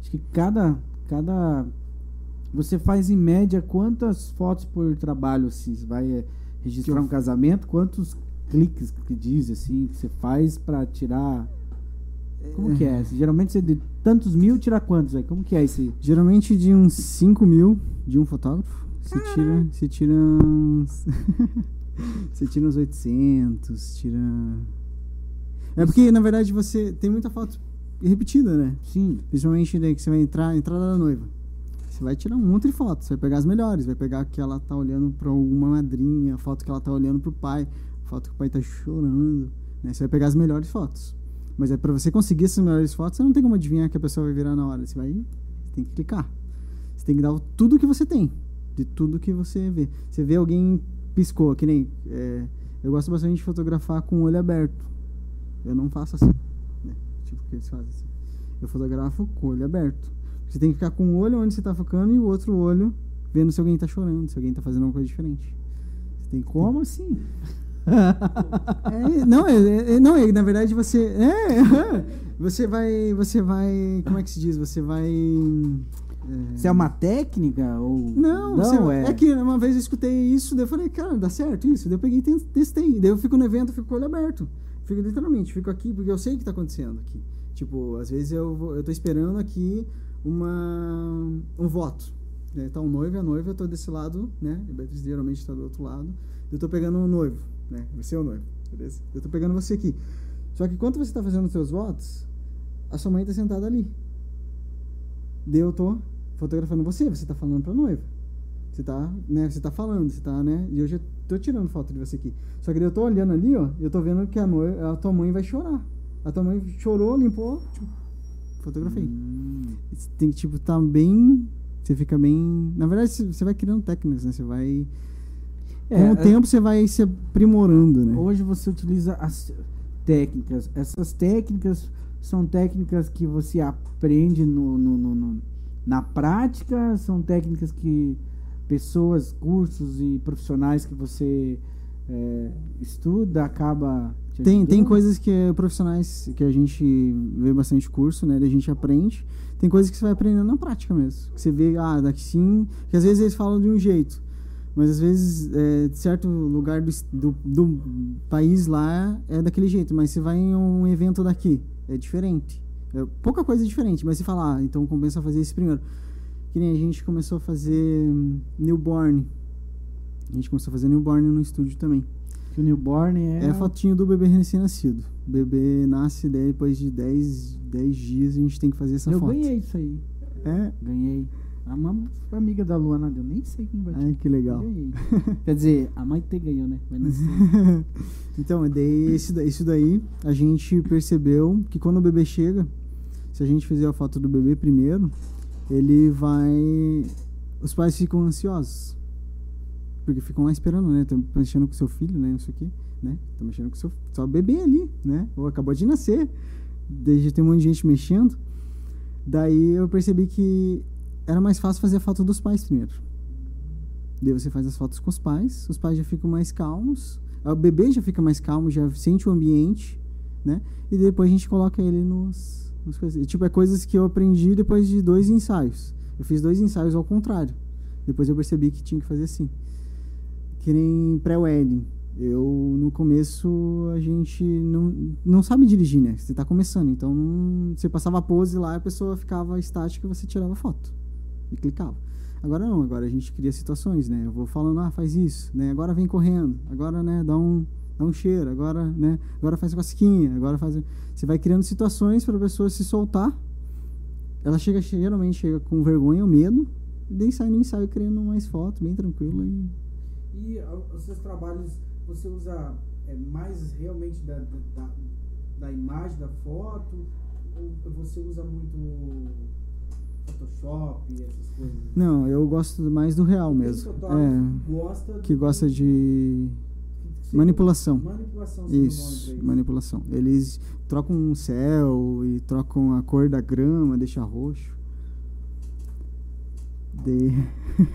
acho que cada, cada. Você faz em média quantas fotos por trabalho, assim? Você vai é, registrar um casamento? Quantos cliques que diz, assim, que você faz para tirar. Como que é? Geralmente você de tantos mil tira quantos aí? Como que é esse? Geralmente de uns 5 mil de um fotógrafo. Você tira, você tira uns. você tira uns 800, tira. É porque, na verdade, você tem muita foto repetida, né? Sim. Principalmente daí que você vai entrar, entrada da noiva. Você vai tirar um monte de fotos, você vai pegar as melhores, vai pegar que ela tá olhando para alguma madrinha, foto que ela tá olhando pro pai, foto que o pai tá chorando, né? Você vai pegar as melhores fotos. Mas é para você conseguir essas melhores fotos, você não tem como adivinhar que a pessoa vai virar na hora. Você vai, você tem que clicar. Você tem que dar tudo que você tem, de tudo que você vê. Você vê alguém piscou, que nem é, eu gosto bastante de fotografar com o olho aberto. Eu não faço assim, né? Tipo que eles fazem assim. Eu fotografo com o olho aberto. Você tem que ficar com o olho onde você está focando e o outro olho vendo se alguém está chorando, se alguém está fazendo alguma coisa diferente. Você tem como assim? é, não, é, é, não, é, na verdade você é, você vai, você vai, como é que se diz? Você vai é... Isso é uma técnica ou não? não você, é... é que uma vez eu escutei isso, daí eu falei, cara, dá certo isso. Daí eu peguei e testei. Daí eu fico no evento, fico com o olho aberto. Fico literalmente, fico aqui porque eu sei o que está acontecendo aqui. Tipo, às vezes eu eu tô esperando aqui uma um voto. Né? Tá o um noivo e a noiva, eu tô desse lado, né? A Beatriz geralmente está do outro lado. Eu tô pegando o um noivo, né? Você é o noivo, beleza? Eu tô pegando você aqui. Só que enquanto você está fazendo os seus votos, a sua mãe está sentada ali. Daí eu tô fotografando você, você está falando para a noiva. Você tá, né, você tá falando, você tá, né? E eu já tô tirando foto de você aqui. Só que eu tô olhando ali, ó, eu tô vendo que a, noiva, a tua mãe vai chorar. A tua mãe chorou, limpou, tipo, fotografei. Hum. Tem que, tipo, tá bem. Você fica bem. Na verdade, você vai criando técnicas, né? Você vai. É, Com o é... tempo você vai se aprimorando, né? Hoje você utiliza as técnicas. Essas técnicas são técnicas que você aprende no, no, no, no na prática, são técnicas que pessoas, cursos e profissionais que você é, estuda acaba tem, tem coisas que profissionais que a gente vê bastante curso, né? A gente aprende. Tem coisas que você vai aprendendo na prática mesmo. Que você vê, ah, daqui sim. Que às vezes eles falam de um jeito. Mas às vezes, é, certo lugar do, do, do, país lá é daquele jeito. Mas você vai em um evento daqui, é diferente. É pouca coisa diferente. Mas você fala, ah, então compensa fazer esse primeiro. Que nem a gente começou a fazer hum, newborn. A gente começou a fazer newborn no estúdio também. Que o newborn é. É a fotinho do bebê recém-nascido. O bebê nasce depois de 10, 10 dias a gente tem que fazer essa eu foto. Eu ganhei isso aí. É? Ganhei. A uma amiga da Luana eu nem sei quem vai ter. Ai, que legal. Quer dizer, a mãe te ganhou, né? então, daí, esse, isso daí, a gente percebeu que quando o bebê chega, se a gente fizer a foto do bebê primeiro, ele vai. Os pais ficam ansiosos. Porque ficam lá esperando, né? Estão mexendo com seu filho, né? Isso aqui, né? Estão mexendo com seu só bebê ali, né? Ou acabou de nascer. Desde tem um monte de gente mexendo. Daí eu percebi que era mais fácil fazer a foto dos pais primeiro. Daí você faz as fotos com os pais, os pais já ficam mais calmos, o bebê já fica mais calmo, já sente o ambiente, né? E depois a gente coloca ele nos Tipo, é coisas que eu aprendi depois de dois ensaios. Eu fiz dois ensaios ao contrário. Depois eu percebi que tinha que fazer assim. Que nem pré-wedding. Eu, no começo, a gente não, não sabe dirigir, né? Você tá começando. Então, você passava a pose lá, a pessoa ficava estática e você tirava foto. E clicava. Agora não, agora a gente cria situações, né? Eu vou falando, ah, faz isso, né? Agora vem correndo. Agora, né, dá um dá um cheiro, agora, né? Agora faz cosquinha, agora faz. Você vai criando situações para a pessoa se soltar. Ela chega, geralmente chega com vergonha ou medo, e daí sai no ensaio criando mais fotos, bem tranquilo. E, e os seus trabalhos, você usa é, mais realmente da, da, da imagem da foto? Ou você usa muito Photoshop, essas coisas? Não, eu gosto mais do real mesmo. É, gosta que gosta de Manipulação. Manipulação. Isso, manipulação. Eles trocam o céu e trocam a cor da grama, deixa roxo. De...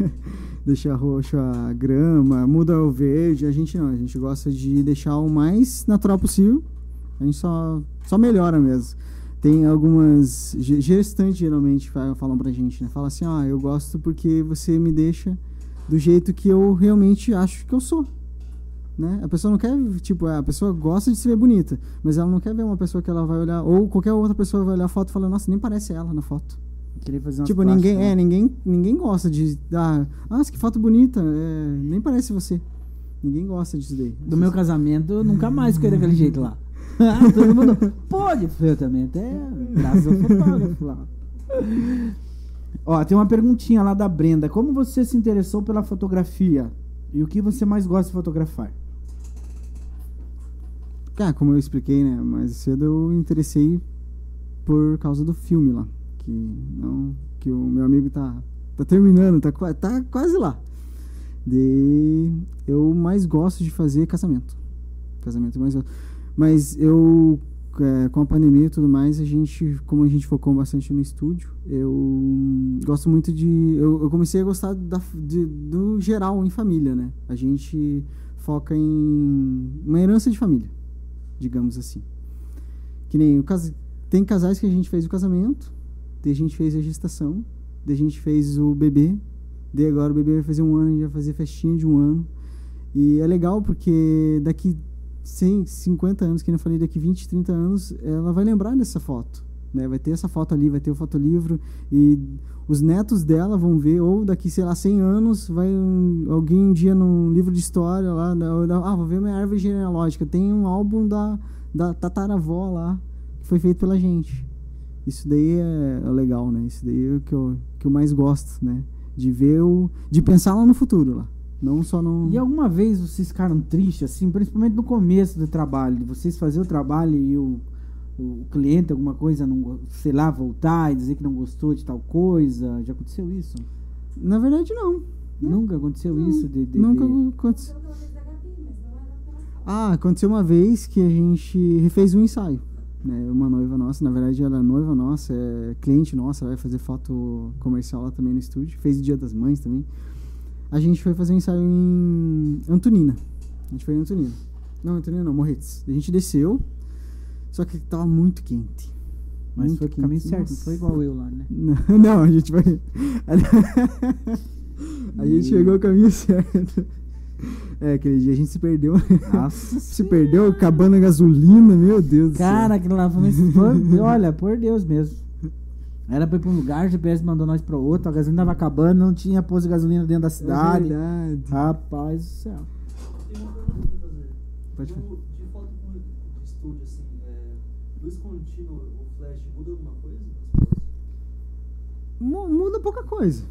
deixa roxo a grama, muda o verde. A gente não, a gente gosta de deixar o mais natural possível. A gente só, só melhora mesmo. Tem algumas gestantes geralmente falam pra gente, né? Fala assim, ah, eu gosto porque você me deixa do jeito que eu realmente acho que eu sou. Né? A pessoa não quer, tipo, a pessoa gosta de se ver bonita, mas ela não quer ver uma pessoa que ela vai olhar, ou qualquer outra pessoa vai olhar a foto e falar, nossa, nem parece ela na foto. Queria fazer tipo, ninguém, né? é, ninguém, ninguém gosta de ah, nossa, que foto bonita, é, nem parece você. Ninguém gosta disso daí. Do meu casamento, nunca mais fiquei daquele jeito lá. Todo mundo pode eu também, até graças ao fotógrafo lá. Ó, tem uma perguntinha lá da Brenda. Como você se interessou pela fotografia? E o que você mais gosta de fotografar? Ah, como eu expliquei, né? Mais cedo eu interessei por causa do filme lá. Que, não, que o meu amigo tá, tá terminando, tá, tá quase lá. De, eu mais gosto de fazer casamento. Casamento mais. Mas eu, é, com a pandemia e tudo mais, a gente, como a gente focou bastante no estúdio, eu gosto muito de. Eu, eu comecei a gostar da, de, do geral em família, né? A gente foca em uma herança de família, digamos assim. Que nem o cas... tem casais que a gente fez o casamento, daí a gente fez a gestação, daí a gente fez o bebê, daí agora o bebê vai fazer um ano, a gente vai fazer festinha de um ano. E é legal porque daqui 100, 50 anos, que eu falei, daqui 20, 30 anos, ela vai lembrar dessa foto. Né? Vai ter essa foto ali, vai ter o fotolivro e os netos dela vão ver, ou daqui, sei lá, 100 anos, vai um, alguém um dia num livro de história lá, ah, vou ver minha árvore genealógica, tem um álbum da, da tataravó lá, que foi feito pela gente. Isso daí é, é legal, né? Isso daí é o que eu, que eu mais gosto, né? De ver o... de pensar lá no futuro, lá. Não só não. E alguma vez vocês ficaram tristes, assim, principalmente no começo do trabalho, de vocês fazer o trabalho e o, o cliente, alguma coisa, não, sei lá, voltar e dizer que não gostou de tal coisa? Já aconteceu isso? Na verdade, não. Nunca aconteceu não. isso? De, de, Nunca de... aconteceu. Ah, aconteceu uma vez que a gente refez um ensaio. Né? Uma noiva nossa, na verdade ela é noiva nossa, é cliente nossa, vai fazer foto comercial lá também no estúdio. Fez o Dia das Mães também a gente foi fazer um ensaio em Antonina. A gente foi em Antonina. Não, Antonina não, Morretes. A gente desceu, só que tava muito quente. Mas muito foi quente. caminho certo, não foi igual eu lá, né? Não, não a gente foi. a gente chegou ao caminho certo. É, aquele dia a gente se perdeu. Nossa. se perdeu acabando a gasolina, meu Deus Cara, aquilo lá foi. Olha, por Deus mesmo. Era pra ir pra um lugar, o GPS mandou nós pra outro, a gasolina tava acabando, não tinha posto de gasolina dentro da é cidade. É verdade. Rapaz do céu. Tem uma pergunta pra fazer. Pode falar. De foto de estúdio, assim, é, luz contínua, o flash, muda alguma coisa? Muda pouca coisa.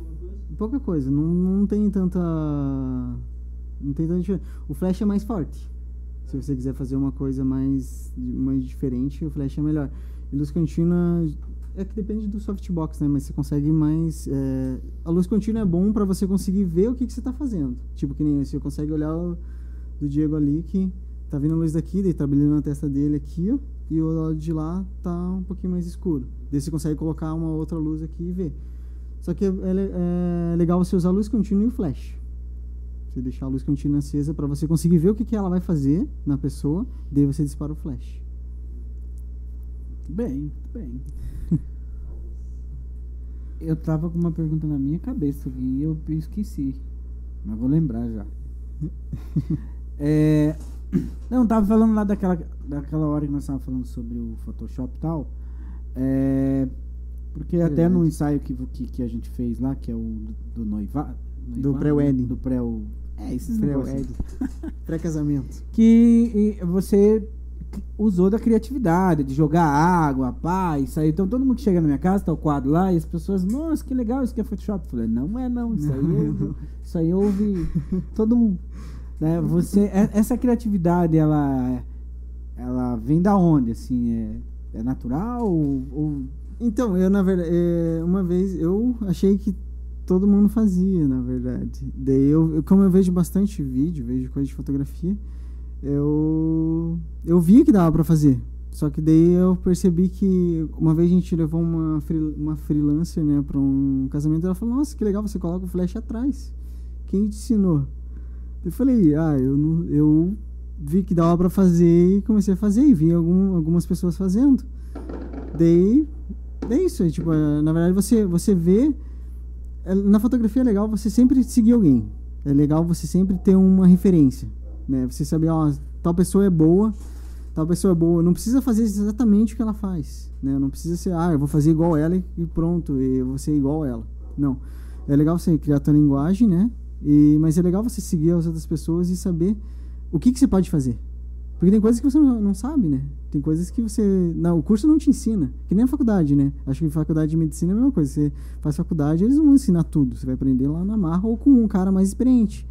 Pouca coisa. Não, não tem tanta. Não tem tanta diferença. O flash é mais forte. Se você quiser fazer uma coisa mais, mais diferente, o flash é melhor. E luz contínua é que depende do softbox, né? Mas você consegue mais. É... A luz contínua é bom para você conseguir ver o que, que você está fazendo. Tipo, que nem você consegue olhar o do Diego ali que tá vindo a luz daqui, daí tá brilhando na testa dele aqui, ó, e o lado de lá tá um pouquinho mais escuro. Daí você consegue colocar uma outra luz aqui e ver. Só que é, é, é legal você usar a luz contínua e o flash. Você deixar a luz contínua acesa para você conseguir ver o que, que ela vai fazer na pessoa, daí você dispara o flash. Bem, bem eu tava com uma pergunta na minha cabeça e eu esqueci. Mas vou lembrar já. é, não, tava falando lá daquela, daquela hora que nós estávamos falando sobre o Photoshop e tal. É, porque Verdade. até no ensaio que, que, que, a gente fez lá, que é o do, do noivado. Do pré-wedding. Do pré É, esses pré-wedding. Pré-casamento. Que você usou da criatividade, de jogar água, pá, isso aí. Então todo mundo que chega na minha casa, tá o quadro lá, e as pessoas, nossa, que legal, isso aqui é Photoshop. Eu falei, não é não, isso aí, eu, isso aí houve todo mundo. Né? Você, é, essa criatividade, ela, ela vem da onde, assim, é, é natural ou, ou... Então, eu na verdade, é, uma vez eu achei que todo mundo fazia, na verdade. Daí eu, como eu vejo bastante vídeo, vejo coisa de fotografia, eu eu vi que dava para fazer. Só que daí eu percebi que uma vez a gente levou uma, uma freelancer, né, pra um casamento, ela falou, nossa, que legal, você coloca o flash atrás. Quem te ensinou? Eu falei, ah, eu, não, eu vi que dava pra fazer e comecei a fazer, e vi algum, algumas pessoas fazendo. Daí, é isso, é, tipo, é, na verdade você, você vê, é, na fotografia é legal você sempre seguir alguém. É legal você sempre ter uma referência, né? Você saber, ó, tal pessoa é boa, tal pessoa é boa. Não precisa fazer exatamente o que ela faz, né? Não precisa ser, ah, eu vou fazer igual ela e pronto, eu vou ser igual ela. Não. É legal você criar a tua linguagem, né? E, mas é legal você seguir as outras pessoas e saber o que, que você pode fazer. Porque tem coisas que você não, sabe, né? Tem coisas que você. Não, o curso não te ensina. Que nem a faculdade, né? Acho que faculdade de medicina é a mesma coisa. Você faz faculdade, eles não vão ensinar tudo. Você vai aprender lá na marra ou com um cara mais experiente.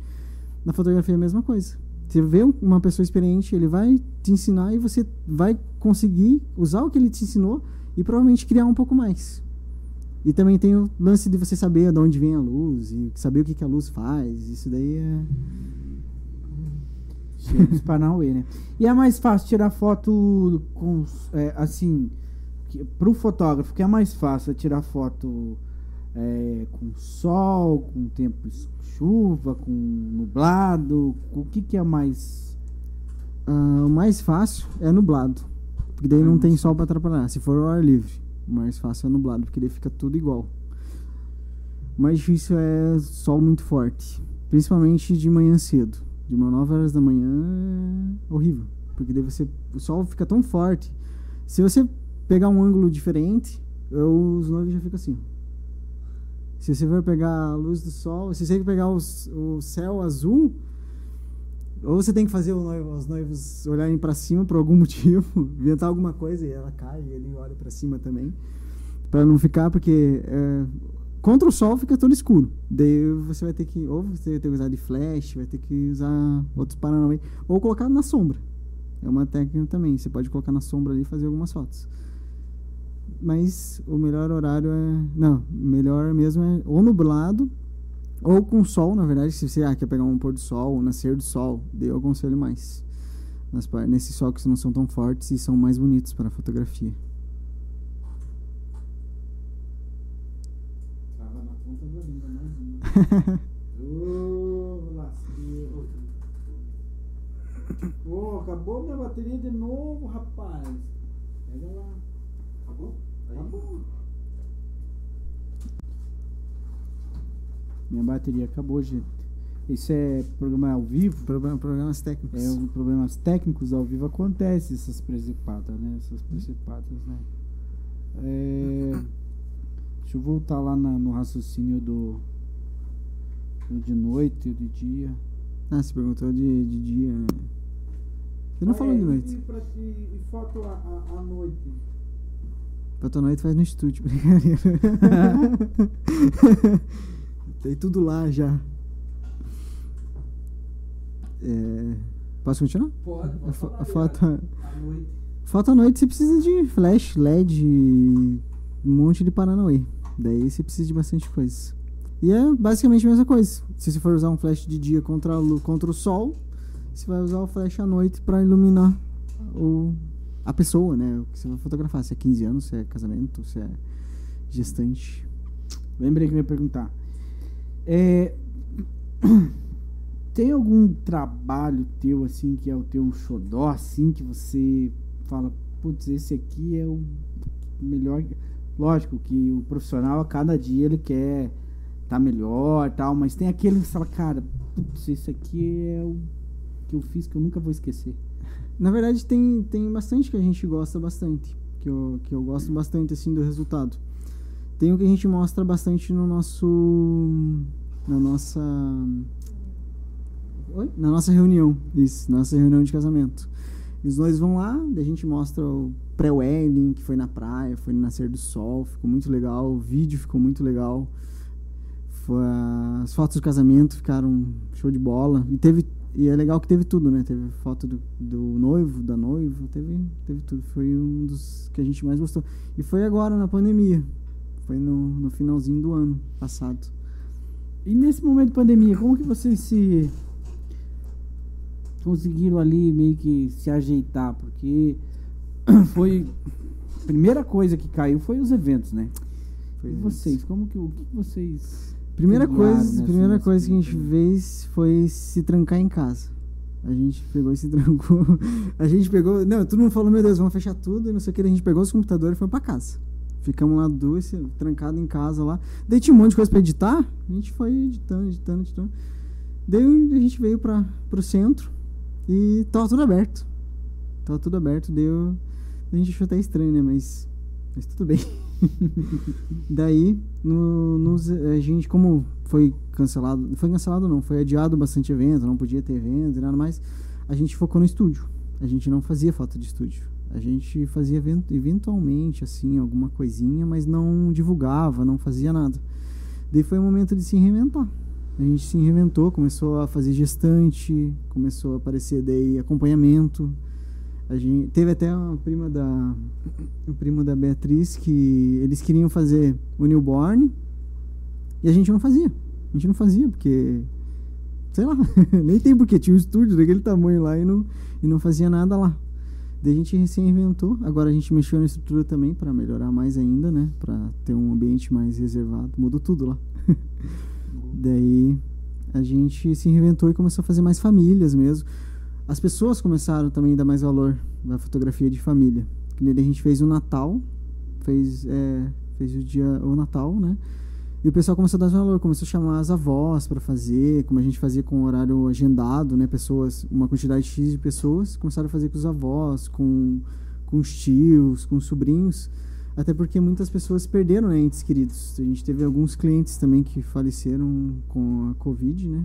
Na fotografia é a mesma coisa. Você vê uma pessoa experiente, ele vai te ensinar e você vai conseguir usar o que ele te ensinou e provavelmente criar um pouco mais. E também tem o lance de você saber de onde vem a luz e saber o que, que a luz faz. Isso daí é. Cheio de Paranauê, né? E é mais fácil tirar foto com. É, assim. Que, pro fotógrafo, que é mais fácil é tirar foto é, com sol, com tempo chuva, com nublado. O que, que é mais. Uh, o mais fácil é nublado. Porque daí não tem sol para atrapalhar. Se for ar livre. Mais fácil é nublado, porque daí fica tudo igual. Mais difícil é sol muito forte. Principalmente de manhã cedo. De uma 9 horas da manhã é horrível. Porque daí você. O sol fica tão forte. Se você pegar um ângulo diferente, eu, os noivos já ficam assim. Se você for pegar a luz do sol, se você pegar os, o céu azul, ou você tem que fazer noivo, os noivos olharem para cima por algum motivo, inventar alguma coisa e ela cai e ele olha para cima também, para não ficar, porque é, contra o sol fica todo escuro. Daí você vai ter que, ou você vai ter que usar de flash, vai ter que usar outros paranauê, ou colocar na sombra. É uma técnica também. Você pode colocar na sombra ali e fazer algumas fotos mas o melhor horário é. Não, melhor mesmo é ou nublado ou com sol, na verdade. Se você ah, quer pegar um pôr do sol, um nascer do sol, daí eu aconselho mais. Nas, nesses sol que não são tão fortes e são mais bonitos para fotografia. Tava na ponta da língua, mais uma. Ô, lasqueiro. Ô, acabou minha bateria de novo, rapaz. Pega lá. Acabou? Tá Minha bateria acabou, gente. Isso é programa ao vivo? Problema, problemas técnicos. É, um, problemas técnicos ao vivo acontece essas principadas, né? Essas principadas, né? É, deixa eu voltar lá na, no raciocínio do, do de noite e de dia. Ah, você perguntou de, de dia. Né? Você não ah, falou é, de noite. E, pra, e, e foto à noite? Pra noite faz no estúdio, brincadeira. Tem tudo lá já. É... Posso continuar? Pode, pode falar, a foto, à noite. foto à noite você precisa de flash, LED, um monte de Paranauê. Daí você precisa de bastante coisa. E é basicamente a mesma coisa. Se você for usar um flash de dia contra, contra o sol, você vai usar o flash à noite para iluminar o a pessoa, né? O que você vai fotografar, se é 15 anos, se é casamento, se é gestante. Lembrei que eu ia perguntar. É, tem algum trabalho teu, assim, que é o teu xodó, assim, que você fala, putz, esse aqui é o melhor. Lógico que o profissional, a cada dia, ele quer tá melhor tal, mas tem aquele que fala, cara, putz, esse aqui é o que eu fiz que eu nunca vou esquecer. Na verdade, tem, tem bastante que a gente gosta bastante. Que eu, que eu gosto bastante, assim, do resultado. Tem o que a gente mostra bastante no nosso... Na nossa... Oi? Na nossa reunião. Isso, nossa reunião de casamento. Os dois vão lá, a gente mostra o pré-wedding, que foi na praia, foi no nascer do sol, ficou muito legal. O vídeo ficou muito legal. Foi, as fotos do casamento ficaram show de bola. E teve e é legal que teve tudo, né? Teve foto do, do noivo, da noiva, teve, teve tudo. Foi um dos que a gente mais gostou. E foi agora, na pandemia. Foi no, no finalzinho do ano passado. E nesse momento de pandemia, como que vocês se conseguiram ali meio que se ajeitar? Porque foi. A primeira coisa que caiu foi os eventos, né? Foi e vocês, como que o que vocês. Primeira coisa, primeira coisa que a gente fez foi se trancar em casa. A gente pegou e se trancou. A gente pegou. Não, todo mundo falou, meu Deus, vamos fechar tudo e não sei o que. A gente pegou os computadores e foi pra casa. Ficamos lá duas, trancado em casa lá. Daí tinha um monte de coisa pra editar. A gente foi editando, editando, editando. Daí a gente veio pra, pro centro e tava tudo aberto. Tava tudo aberto. Deu. A gente achou até estranho, né? Mas. Mas tudo bem. Daí, no, nos, a gente, como foi cancelado, foi cancelado não, foi adiado bastante evento, não podia ter evento e nada mais, a gente focou no estúdio. A gente não fazia foto de estúdio. A gente fazia event, eventualmente, assim, alguma coisinha, mas não divulgava, não fazia nada. Daí foi o momento de se reinventar. A gente se reinventou, começou a fazer gestante, começou a aparecer daí acompanhamento, a gente teve até uma prima da um primo da Beatriz que eles queriam fazer o newborn e a gente não fazia. A gente não fazia porque sei lá, nem tem porque tinha um estúdio daquele tamanho lá e não e não fazia nada lá. Daí a gente se inventou. Agora a gente mexeu na estrutura também para melhorar mais ainda, né? Para ter um ambiente mais reservado. Mudou tudo lá. Daí a gente se reinventou e começou a fazer mais famílias mesmo as pessoas começaram também a dar mais valor na fotografia de família. Que a gente fez o Natal, fez, é, fez o dia o Natal, né? E o pessoal começou a dar valor, começou a chamar as avós para fazer, como a gente fazia com o horário agendado, né? Pessoas, uma quantidade X de pessoas, começaram a fazer com os avós, com, com os tios, com os sobrinhos. Até porque muitas pessoas perderam né, entes queridos. A gente teve alguns clientes também que faleceram com a Covid, né?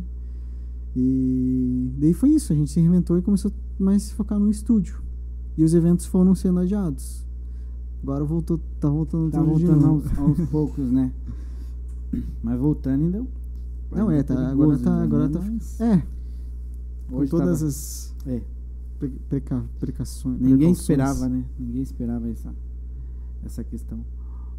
E daí foi isso, a gente se reinventou e começou mais a se focar no estúdio. E os eventos foram sendo adiados. Agora voltou, tá voltando tá voltando aos, aos, poucos, né? Mas voltando ainda. Não, é, tá, agora tá. Agora tá mas... É. Hoje com todas tava... as é. preca, precações. Ninguém esperava, né? Ninguém esperava essa, essa questão.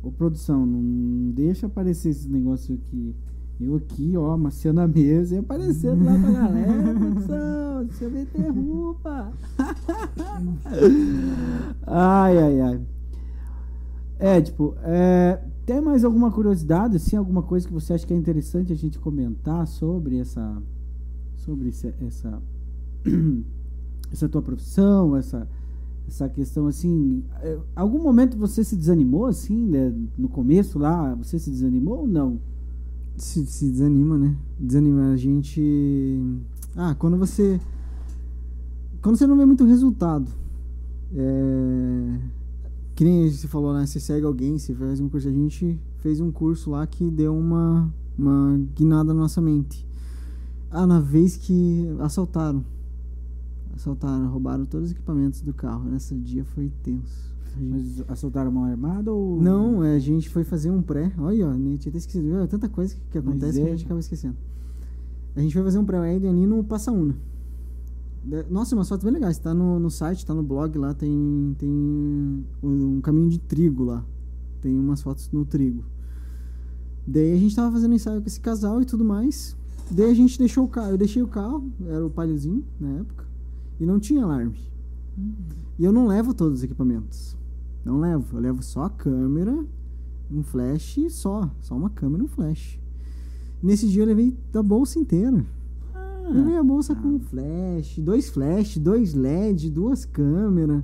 Ô produção, não deixa aparecer esse negócio aqui eu aqui, ó, amaciando a mesa e aparecendo lá pra galera, produção, deixa eu me interrompa. ai, ai, ai. É, tipo, é, tem mais alguma curiosidade, assim, alguma coisa que você acha que é interessante a gente comentar sobre essa, sobre essa, essa, essa tua profissão, essa, essa questão, assim, é, algum momento você se desanimou, assim, né, no começo lá, você se desanimou ou não? se, se desanima, né? Desanima a gente. Ah, quando você. Quando você não vê muito resultado. É... Que nem você falou, né? Você segue alguém, você faz um curso. A gente fez um curso lá que deu uma, uma guinada na nossa mente. Ah, na vez que assaltaram. Assaltaram, roubaram todos os equipamentos do carro. Nesse dia foi tenso. Mas assaltaram mão armada ou. Não, é, a gente foi fazer um pré. Olha, ó, nem tinha até esquecido. É tanta coisa que, que acontece é. que a gente acaba esquecendo. A gente foi fazer um pré ali no Passaúna. Nossa, umas fotos bem legais. Tá no, no site, tá no blog lá, tem, tem um caminho de trigo lá. Tem umas fotos no trigo. Daí a gente tava fazendo ensaio com esse casal e tudo mais. Daí a gente deixou o carro. Eu deixei o carro, era o palhozinho na época, e não tinha alarme. Uhum. E eu não levo todos os equipamentos. Não levo. Eu levo só a câmera, um flash só. Só uma câmera e um flash. Nesse dia eu levei a bolsa inteira. Ah, levei a bolsa ah. com flash, dois flash, dois LED, duas câmeras,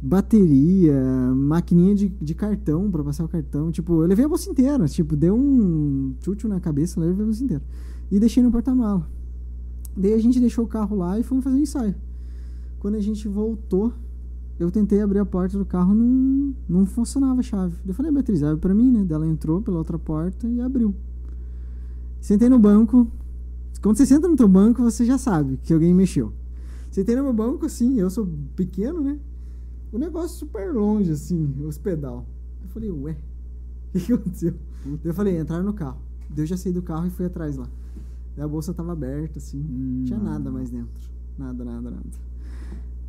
bateria, maquininha de, de cartão para passar o cartão. Tipo, eu levei a bolsa inteira. Tipo, deu um chute na cabeça, levei a bolsa inteira. E deixei no porta-mala. Daí a gente deixou o carro lá e fomos fazer um ensaio. Quando a gente voltou, eu tentei abrir a porta do carro, não, não funcionava a chave. Eu falei, Beatriz, abre pra mim, né? Ela entrou pela outra porta e abriu. Sentei no banco. Quando você senta no teu banco, você já sabe que alguém mexeu. Sentei no meu banco, assim, eu sou pequeno, né? O negócio super longe, assim, os pedal. Eu falei, ué, o que aconteceu? Eu falei, entraram no carro. Eu já saí do carro e fui atrás lá. Daí a bolsa tava aberta, assim, não tinha nada mais dentro. Nada, nada, nada.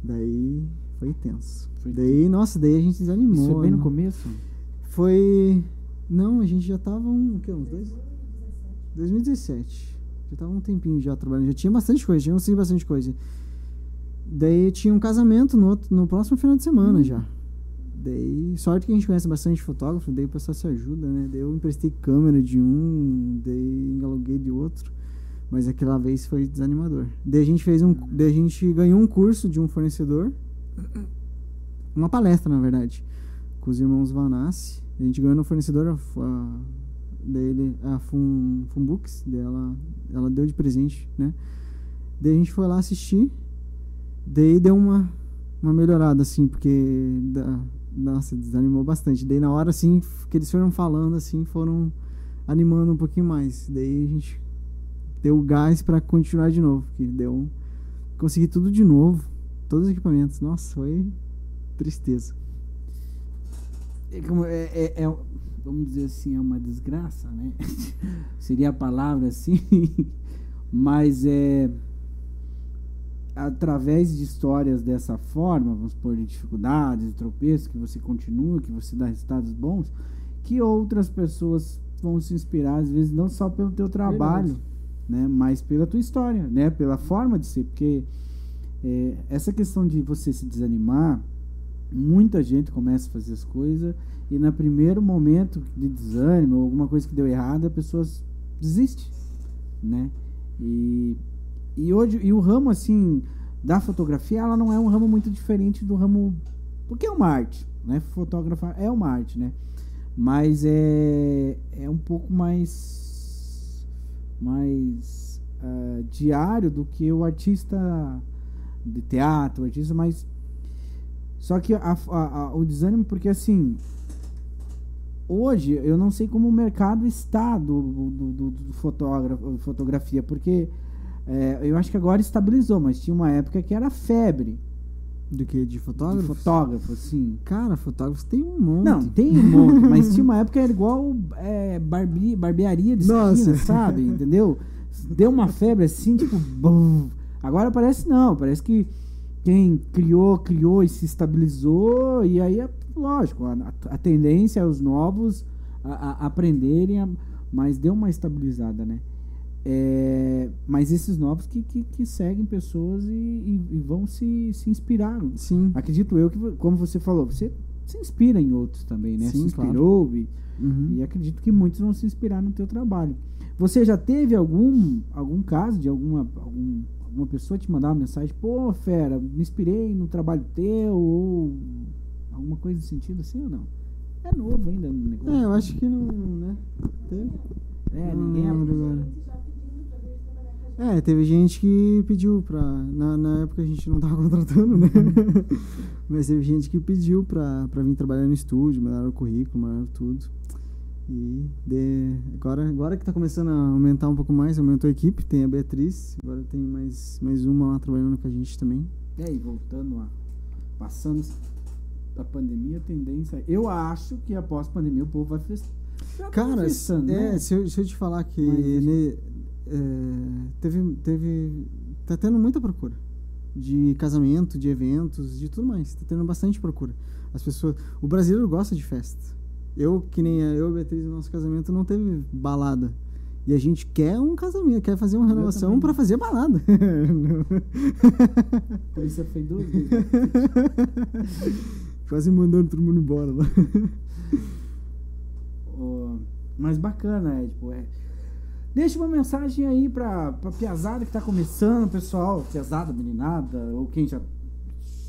Daí foi tenso. Foi daí, tenso. nossa, daí a gente desanimou. Isso foi bem no né? começo? Foi. Não, a gente já tava um. O que, uns dois? 2017. Já tava um tempinho já trabalhando. Já tinha bastante coisa, tinha bastante coisa. Daí tinha um casamento no, outro, no próximo final de semana hum. já. Daí, sorte que a gente conhece bastante fotógrafo, daí o pessoal se ajuda, né? Daí eu emprestei câmera de um, daí aluguei de outro. Mas aquela vez foi desanimador. Daí a gente fez um. Daí a gente ganhou um curso de um fornecedor. Uma palestra, na verdade. Com os irmãos Vanassi. A gente ganhou no fornecedor a, a, dele, a Fun, Funbooks. Dela, ela deu de presente, né? Daí a gente foi lá assistir. Daí deu uma, uma melhorada, assim, porque. Da, nossa, desanimou bastante. Daí na hora, assim, que eles foram falando, assim, foram animando um pouquinho mais. Daí a gente deu gás para continuar de novo. Que deu. Consegui tudo de novo. Todos os equipamentos. Nossa, foi tristeza. É, é, é, é, vamos dizer assim, é uma desgraça, né? Seria a palavra assim. Mas é através de histórias dessa forma, vamos supor, de dificuldades, de tropeços, que você continua, que você dá resultados bons, que outras pessoas vão se inspirar, às vezes, não só pelo teu trabalho, né? Mas pela tua história, né? Pela forma de ser, porque é, essa questão de você se desanimar, muita gente começa a fazer as coisas e no primeiro momento de desânimo alguma coisa que deu errado, a pessoa desiste, né? E, e hoje e o ramo assim da fotografia, ela não é um ramo muito diferente do ramo porque é uma arte, né? Fotografar é uma arte, né? Mas é é um pouco mais mais uh, diário do que o artista de teatro, o artista mais. Só que a, a, a, o desânimo, porque assim. Hoje eu não sei como o mercado está do, do, do, do fotógrafo, fotografia, porque é, eu acho que agora estabilizou, mas tinha uma época que era febre. Do que? De fotógrafo? De fotógrafo, sim. Cara, fotógrafos tem um monte. Não, tem um monte, mas tinha uma época que era igual é, barbi, barbearia de esquina, Nossa. sabe? Entendeu? Deu uma febre assim, tipo... Bum. Agora parece não, parece que quem criou, criou e se estabilizou, e aí é lógico, a, a tendência é os novos a, a aprenderem, mas deu uma estabilizada, né? É, mas esses novos que, que, que seguem pessoas e, e, e, vão se, se inspirar. Sim. Acredito eu que, como você falou, você se inspira em outros também, né? Sim, se inspirou claro. e, uhum. e acredito que muitos vão se inspirar no teu trabalho. Você já teve algum, algum caso de alguma, algum, alguma pessoa te mandar uma mensagem, pô, fera, me inspirei no trabalho teu, ou alguma coisa nesse sentido assim ou não? É novo ainda no negócio. É, eu acho que não, né? Teve. É, ninguém é agora. É, teve gente que pediu pra. Na, na época a gente não tava contratando, né? Mas teve gente que pediu pra, pra vir trabalhar no estúdio, mandaram o currículo, mandaram tudo. E de, agora, agora que tá começando a aumentar um pouco mais, aumentou a equipe, tem a Beatriz, agora tem mais, mais uma lá trabalhando com a gente também. E voltando a. Passando da pandemia, a tendência. Eu acho que após a pandemia o povo vai festejar. Cara, é, né? se, eu, se eu te falar que Mas, é, teve, teve. Tá tendo muita procura. De casamento, de eventos, de tudo mais. Tá tendo bastante procura. As pessoas. O brasileiro gosta de festa. Eu, que nem eu e a Beatriz, no nosso casamento não teve balada. E a gente quer um casamento, quer fazer uma renovação para fazer balada. Por isso foi duas vezes. Quase mandando todo mundo embora lá. Oh, mas bacana, é, tipo, é, Deixa uma mensagem aí pra, pra piazada que tá começando, pessoal, piazada, meninada, ou quem já,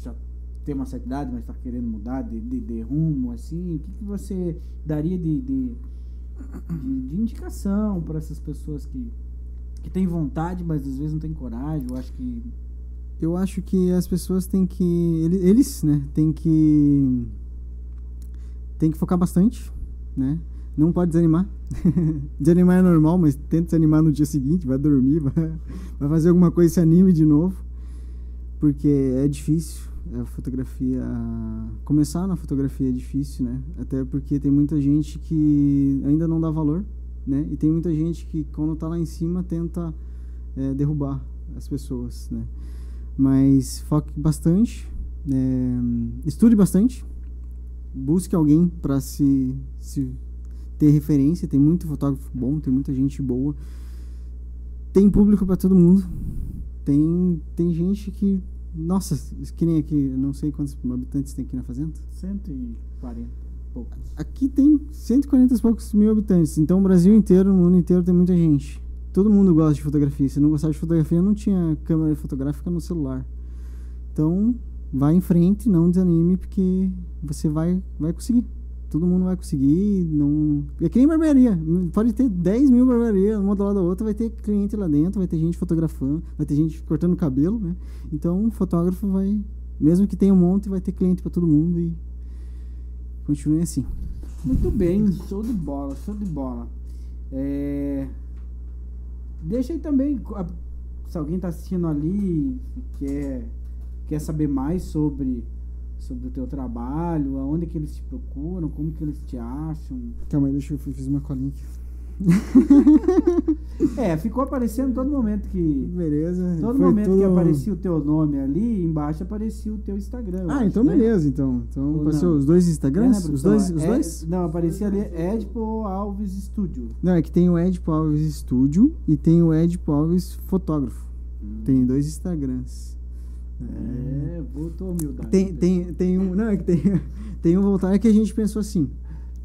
já tem uma certa idade, mas tá querendo mudar de, de, de rumo, assim, o que, que você daria de, de, de, de indicação para essas pessoas que, que têm vontade, mas às vezes não têm coragem, eu acho que... Eu acho que as pessoas têm que, eles, né, têm que, tem que focar bastante, né, não pode desanimar. desanimar é normal, mas tenta desanimar no dia seguinte, vai dormir, vai, vai fazer alguma coisa e se anime de novo. Porque é difícil a fotografia. Começar na fotografia é difícil, né? Até porque tem muita gente que ainda não dá valor, né? E tem muita gente que, quando tá lá em cima, tenta é, derrubar as pessoas, né? Mas foque bastante, é, estude bastante, busque alguém para se, se ter referência, tem muito fotógrafo bom, tem muita gente boa. Tem público para todo mundo. Tem, tem gente que Nossa, que nem aqui, não sei quantos habitantes tem aqui na fazenda. 140 poucos. Aqui tem 140 e poucos mil habitantes. Então o Brasil inteiro, o mundo inteiro tem muita gente. Todo mundo gosta de fotografia. Se não gostava de fotografia, não tinha câmera fotográfica no celular. Então, vai em frente, não desanime, porque você vai, vai conseguir. Todo mundo vai conseguir. Não... É que nem barbearia. Pode ter 10 mil barbearias, uma do lado da outra, vai ter cliente lá dentro, vai ter gente fotografando, vai ter gente cortando cabelo, né? Então, o fotógrafo vai, mesmo que tenha um monte, vai ter cliente para todo mundo e continue assim. Muito bem, show de bola, show de bola. É... Deixa aí também, se alguém está assistindo ali quer, quer saber mais sobre, sobre o teu trabalho, aonde que eles te procuram, como que eles te acham. Calma aí, deixa eu fiz uma colinha aqui. é, ficou aparecendo todo momento que. Beleza. Todo momento tudo... que aparecia o teu nome ali, embaixo aparecia o teu Instagram. Ah, acho, então né? beleza, então. Então apareceu os dois Instagrams? É, os dois? Os é, dois? Não, aparecia ali Edipo Alves Studio. Não, é que tem o Edipo Alves Studio e tem o Edipo Alves Fotógrafo. Hum. Tem dois Instagrams. É, voltou humildade. Tem, tem, tem um. Não, é que tem, tem um voltar. É que a gente pensou assim.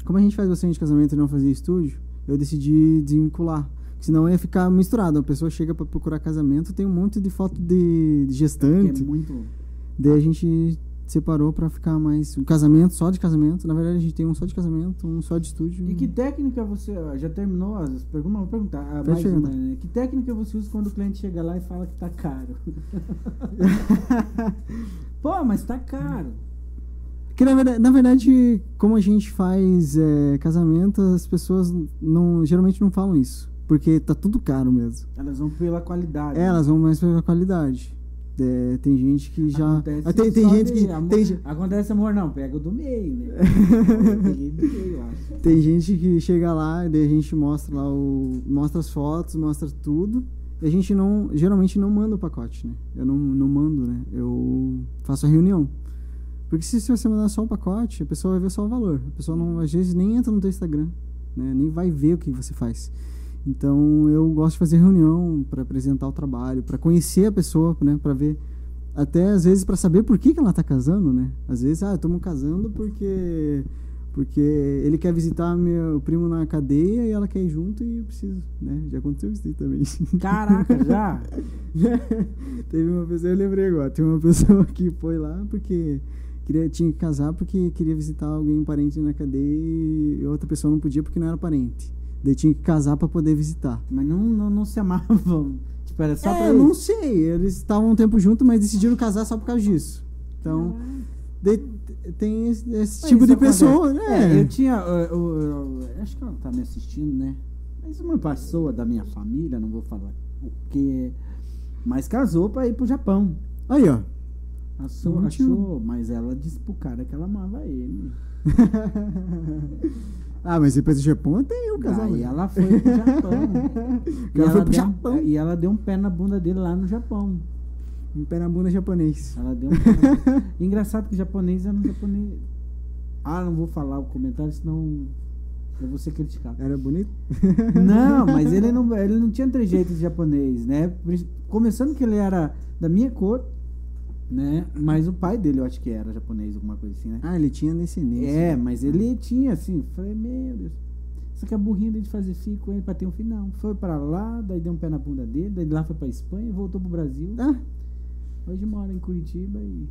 Como a gente faz bastante casamento e não fazia estúdio, eu decidi desvincular. Senão ia ficar misturado. A pessoa chega para procurar casamento, tem um monte de foto de, de gestante. É muito. Daí a gente separou para ficar mais um casamento só de casamento. Na verdade a gente tem um só de casamento, um só de estúdio. E que técnica você já terminou as perguntas? Vou perguntar. Ah, mais uma, né? Que técnica você usa quando o cliente chega lá e fala que tá caro? Pô, mas tá caro. Que na verdade, na verdade, como a gente faz é, casamento, as pessoas não, geralmente não falam isso. Porque tá tudo caro mesmo. Elas vão pela qualidade. É, né? elas vão mais pela qualidade. É, tem gente que já. Acontece, ah, tem, tem gente que. Amor, tem, acontece, amor, não, pega o do meio, né? peguei do meio, acho. Tem gente que chega lá e daí a gente mostra lá o. Mostra as fotos, mostra tudo. E a gente não. Geralmente não manda o pacote, né? Eu não, não mando, né? Eu faço a reunião. Porque se, você mandar só o pacote, a pessoa vai ver só o valor. A pessoa não, às vezes nem entra no teu Instagram, né? Nem vai ver o que você faz. Então eu gosto de fazer reunião para apresentar o trabalho, para conhecer a pessoa, né? Para ver até às vezes para saber por que, que ela está casando, né? Às vezes, ah, estamos casando porque porque ele quer visitar meu primo na cadeia e ela quer ir junto e eu preciso, né? Já aconteceu isso também. Caraca, já? Teve uma pessoa, eu lembrei agora, tem uma pessoa que foi lá porque queria, tinha que casar porque queria visitar alguém parente na cadeia e outra pessoa não podia porque não era parente. Daí tinha que casar para poder visitar. Mas não, não, não se amavam. Tipo, era só é, pra não sei. Eles estavam um tempo juntos, mas decidiram casar só por causa disso. Então, daí, tem esse, esse tipo de pessoa, né? É, eu tinha. Eu, eu, eu, acho que ela tá me assistindo, né? Mas uma pessoa da minha família, não vou falar o que, mas casou para ir pro Japão. Aí, ó. Achou, achou, mas ela disse pro cara que ela amava ele. ah, mas depois do Japão tem o casal. Aí ela foi pro Japão. e, ela foi pro Japão. e ela deu um pé na bunda dele lá no Japão. Um pé na bunda japonês. Ela deu um pé na... Engraçado que o japonês era um japonês. Ah, não vou falar o comentário, senão eu vou ser criticado. Era bonito? Não, mas ele não, ele não tinha trejeitos japonês, né? Começando que ele era da minha cor, né? Mas o pai dele, eu acho que era japonês, alguma coisa assim, né? Ah, ele tinha descendência. É, mas ele tinha, assim, falei, meu Deus. Só que a burrinha dele de fazer filho com ele pra ter um filho, não. Foi pra lá, daí deu um pé na bunda dele, daí lá foi pra Espanha, voltou pro Brasil. Ah. Hoje mora em Curitiba e.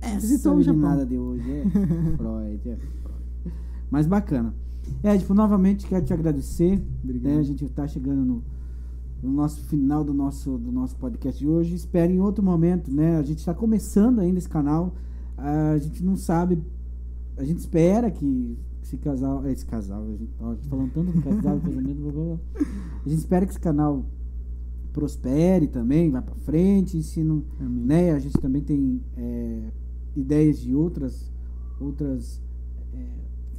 É, visitou o Japão. nada de hoje, é Freud, é Freud. Mas bacana. É, tipo, novamente quero te agradecer. Obrigado. Né? A gente tá chegando no no nosso final do nosso, do nosso podcast de hoje. Espere em outro momento, né? A gente está começando ainda esse canal. A gente não sabe. A gente espera que esse casal. Esse casal, a gente tá falando tanto do casal, casamento, blá, blá, blá. A gente espera que esse canal prospere também, vá para frente. Se não, né? A gente também tem é, ideias de outras outras é,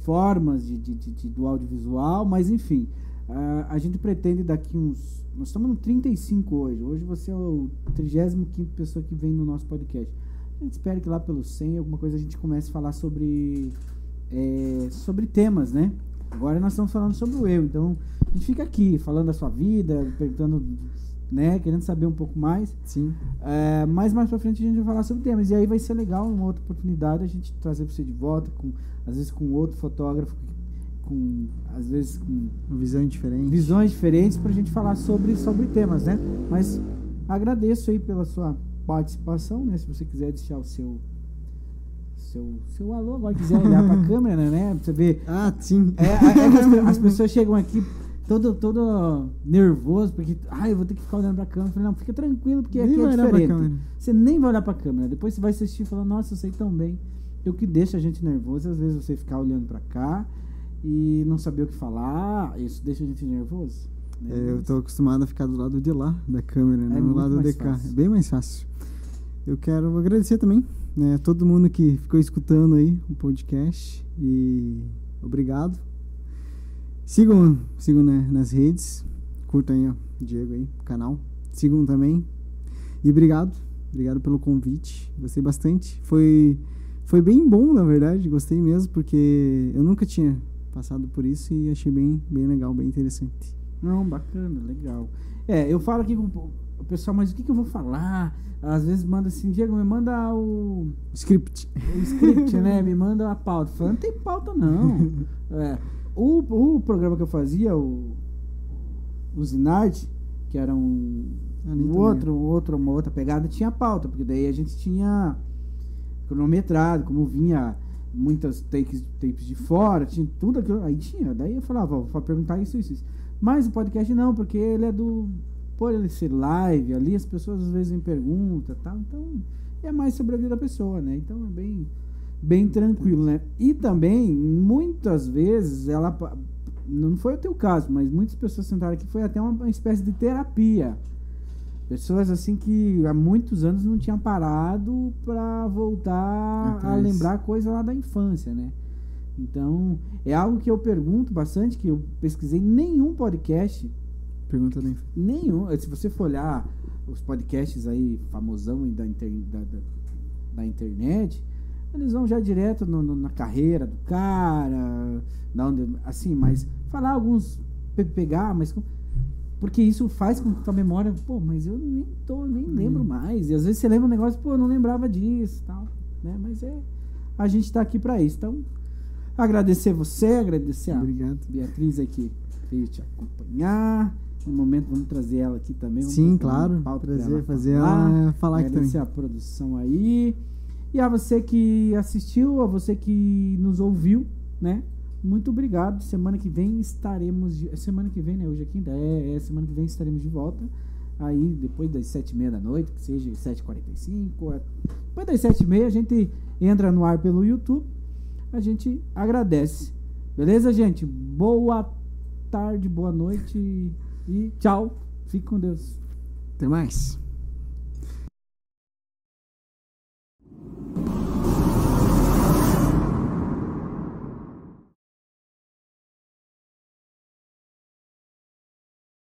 formas de, de, de, do audiovisual, mas enfim, a, a gente pretende daqui uns nós estamos no 35 hoje. Hoje você é o 35 pessoa que vem no nosso podcast. A gente espera que lá pelo 100, alguma coisa, a gente comece a falar sobre, é, sobre temas, né? Agora nós estamos falando sobre o eu. Então, a gente fica aqui falando da sua vida, perguntando né? Querendo saber um pouco mais. Sim. É, mas mais pra frente a gente vai falar sobre temas. E aí vai ser legal, uma outra oportunidade, a gente trazer você de volta, com, às vezes com outro fotógrafo, com, às vezes com visões diferentes. Visões diferentes pra gente falar sobre, sobre temas, né? Mas agradeço aí pela sua participação, né? Se você quiser deixar o seu seu, seu alô agora quiser olhar para a câmera, né? Pra você ver. Ah, sim. É, é, é as, as, pessoas chegam aqui todo, todo nervoso, porque, ah, eu vou ter que ficar olhando pra câmera. Eu falei, não, fica tranquilo, porque nem aqui é diferente. Você nem vai olhar pra câmera. Depois você vai assistir e falar, nossa, eu sei tão bem. E o que deixa a gente nervoso, às vezes, você ficar olhando pra cá e não saber o que falar, isso deixa a gente nervoso. Né? É, eu tô acostumado a ficar do lado de lá da câmera, é não do lado de cá. É bem mais fácil. Eu quero agradecer também né, todo mundo que ficou escutando aí o podcast e obrigado Sigam, sigam né, nas redes. Curtam aí, ó, Diego aí, o canal. Sigam também. E obrigado. Obrigado pelo convite. Gostei bastante. Foi, foi bem bom, na verdade. Gostei mesmo, porque eu nunca tinha passado por isso e achei bem, bem legal, bem interessante. Não, bacana, legal. É, eu falo aqui com o pessoal, mas o que, que eu vou falar? Às vezes manda assim, Diego, me manda o. Script. O script, né? Me manda a pauta. Falando, não tem pauta, não. É. O, o programa que eu fazia, o, o Zinard, que era um, um outro, outro, uma outra pegada, tinha pauta, porque daí a gente tinha cronometrado, como vinha muitas takes, tapes de fora, tinha tudo aquilo, aí tinha, daí eu falava, vou perguntar isso, isso, isso. Mas o podcast não, porque ele é do, por ele ser live, ali as pessoas às vezes me perguntam, tal, então é mais sobre a vida da pessoa, né? Então é bem bem tranquilo, né? E também, muitas vezes, ela. Não foi o teu caso, mas muitas pessoas sentaram aqui, foi até uma, uma espécie de terapia. Pessoas assim que há muitos anos não tinham parado para voltar a lembrar coisa lá da infância, né? Então, é algo que eu pergunto bastante, que eu pesquisei nenhum podcast. Pergunta nem. Nenhum. Se você for olhar os podcasts aí, famosão da, inter, da, da, da internet, eles vão já direto no, no, na carreira do cara, da onde, assim, mas falar alguns, pegar, mas porque isso faz com que a memória, pô, mas eu nem tô, nem lembro hum. mais. E às vezes você lembra um negócio, pô, eu não lembrava disso, tal, né? Mas é a gente tá aqui para isso. Então, agradecer você, agradecer Obrigado. a Beatriz aqui que veio te acompanhar. No momento vamos trazer ela aqui também. Sim, claro. Trazer, ela fazer ela falar aqui também. Agradecer a produção aí. E a você que assistiu, a você que nos ouviu, né? Muito obrigado. Semana que vem estaremos. De... Semana que vem, né? Hoje é quinta. É, é, semana que vem estaremos de volta. Aí, depois das sete e meia da noite, que seja sete e quarenta e cinco. É, depois das sete e meia, a gente entra no ar pelo YouTube. A gente agradece. Beleza, gente? Boa tarde, boa noite e tchau. Fique com Deus. Até mais.